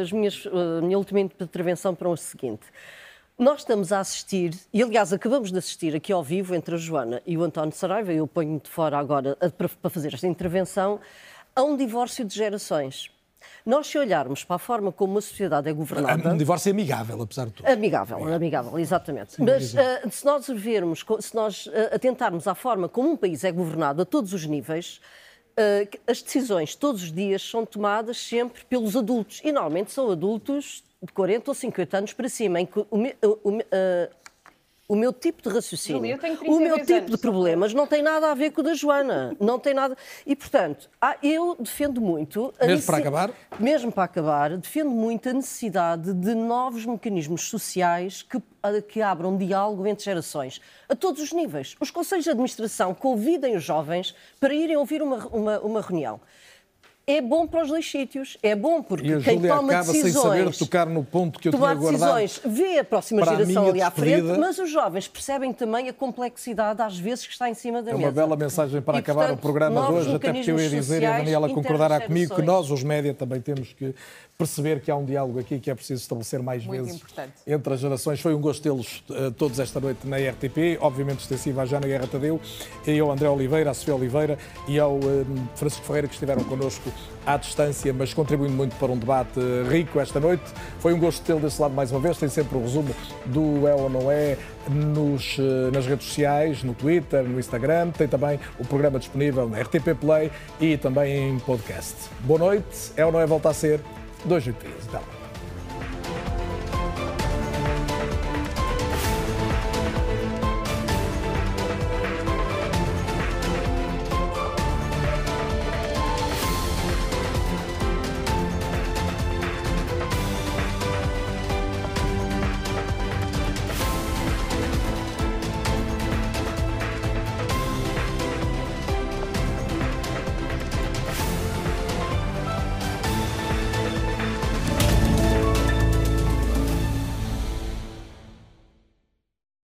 as minhas, a minha última intervenção para o seguinte. Nós estamos a assistir, e aliás acabamos de assistir aqui ao vivo entre a Joana e o António Saraiva, eu ponho-me de fora agora para fazer esta intervenção, a um divórcio de gerações. Nós, se olharmos para a forma como a sociedade é governada. Um divórcio amigável, apesar de tudo. Amigável, é. amigável, exatamente. Mas uh, se nós vermos, se nós uh, atentarmos à forma como um país é governado a todos os níveis, uh, as decisões todos os dias são tomadas sempre pelos adultos. E normalmente são adultos de 40 ou 50 anos para cima, em que o, o, o, o meu tipo de raciocínio, o meu tipo anos. de problemas não tem nada a ver com o da Joana. Não tem nada. E, portanto, eu defendo muito. Mesmo necess... para acabar? Mesmo para acabar, defendo muito a necessidade de novos mecanismos sociais que, que abram diálogo entre gerações, a todos os níveis. Os conselhos de administração convidem os jovens para irem ouvir uma, uma, uma reunião é bom para os dois sítios. É bom porque e a quem Júlia toma acaba decisões... sem saber tocar no ponto que eu tomar tinha decisões, vê a próxima geração a ali à frente, mas os jovens percebem também a complexidade, às vezes, que está em cima da é mesa. É uma bela mensagem para e, acabar portanto, o programa de hoje, até porque eu ia dizer, e a Daniela concordará comigo, que nós, os média, também temos que perceber que há um diálogo aqui que é preciso estabelecer mais Muito vezes importante. entre as gerações. Foi um gosto tê-los uh, todos esta noite na RTP, obviamente extensiva à Jana Guerra Tadeu, e ao André Oliveira, à Sofia Oliveira e ao uh, Francisco Ferreira, que estiveram connosco à distância, mas contribuindo muito para um debate uh, rico esta noite. Foi um gosto tê-lo desse lado mais uma vez. Tem sempre o resumo do É ou Não É nos, nas redes sociais, no Twitter, no Instagram. Tem também o programa disponível na RTP Play e também em podcast. Boa noite. É ou Não É volta a ser 2 e 13. Até lá.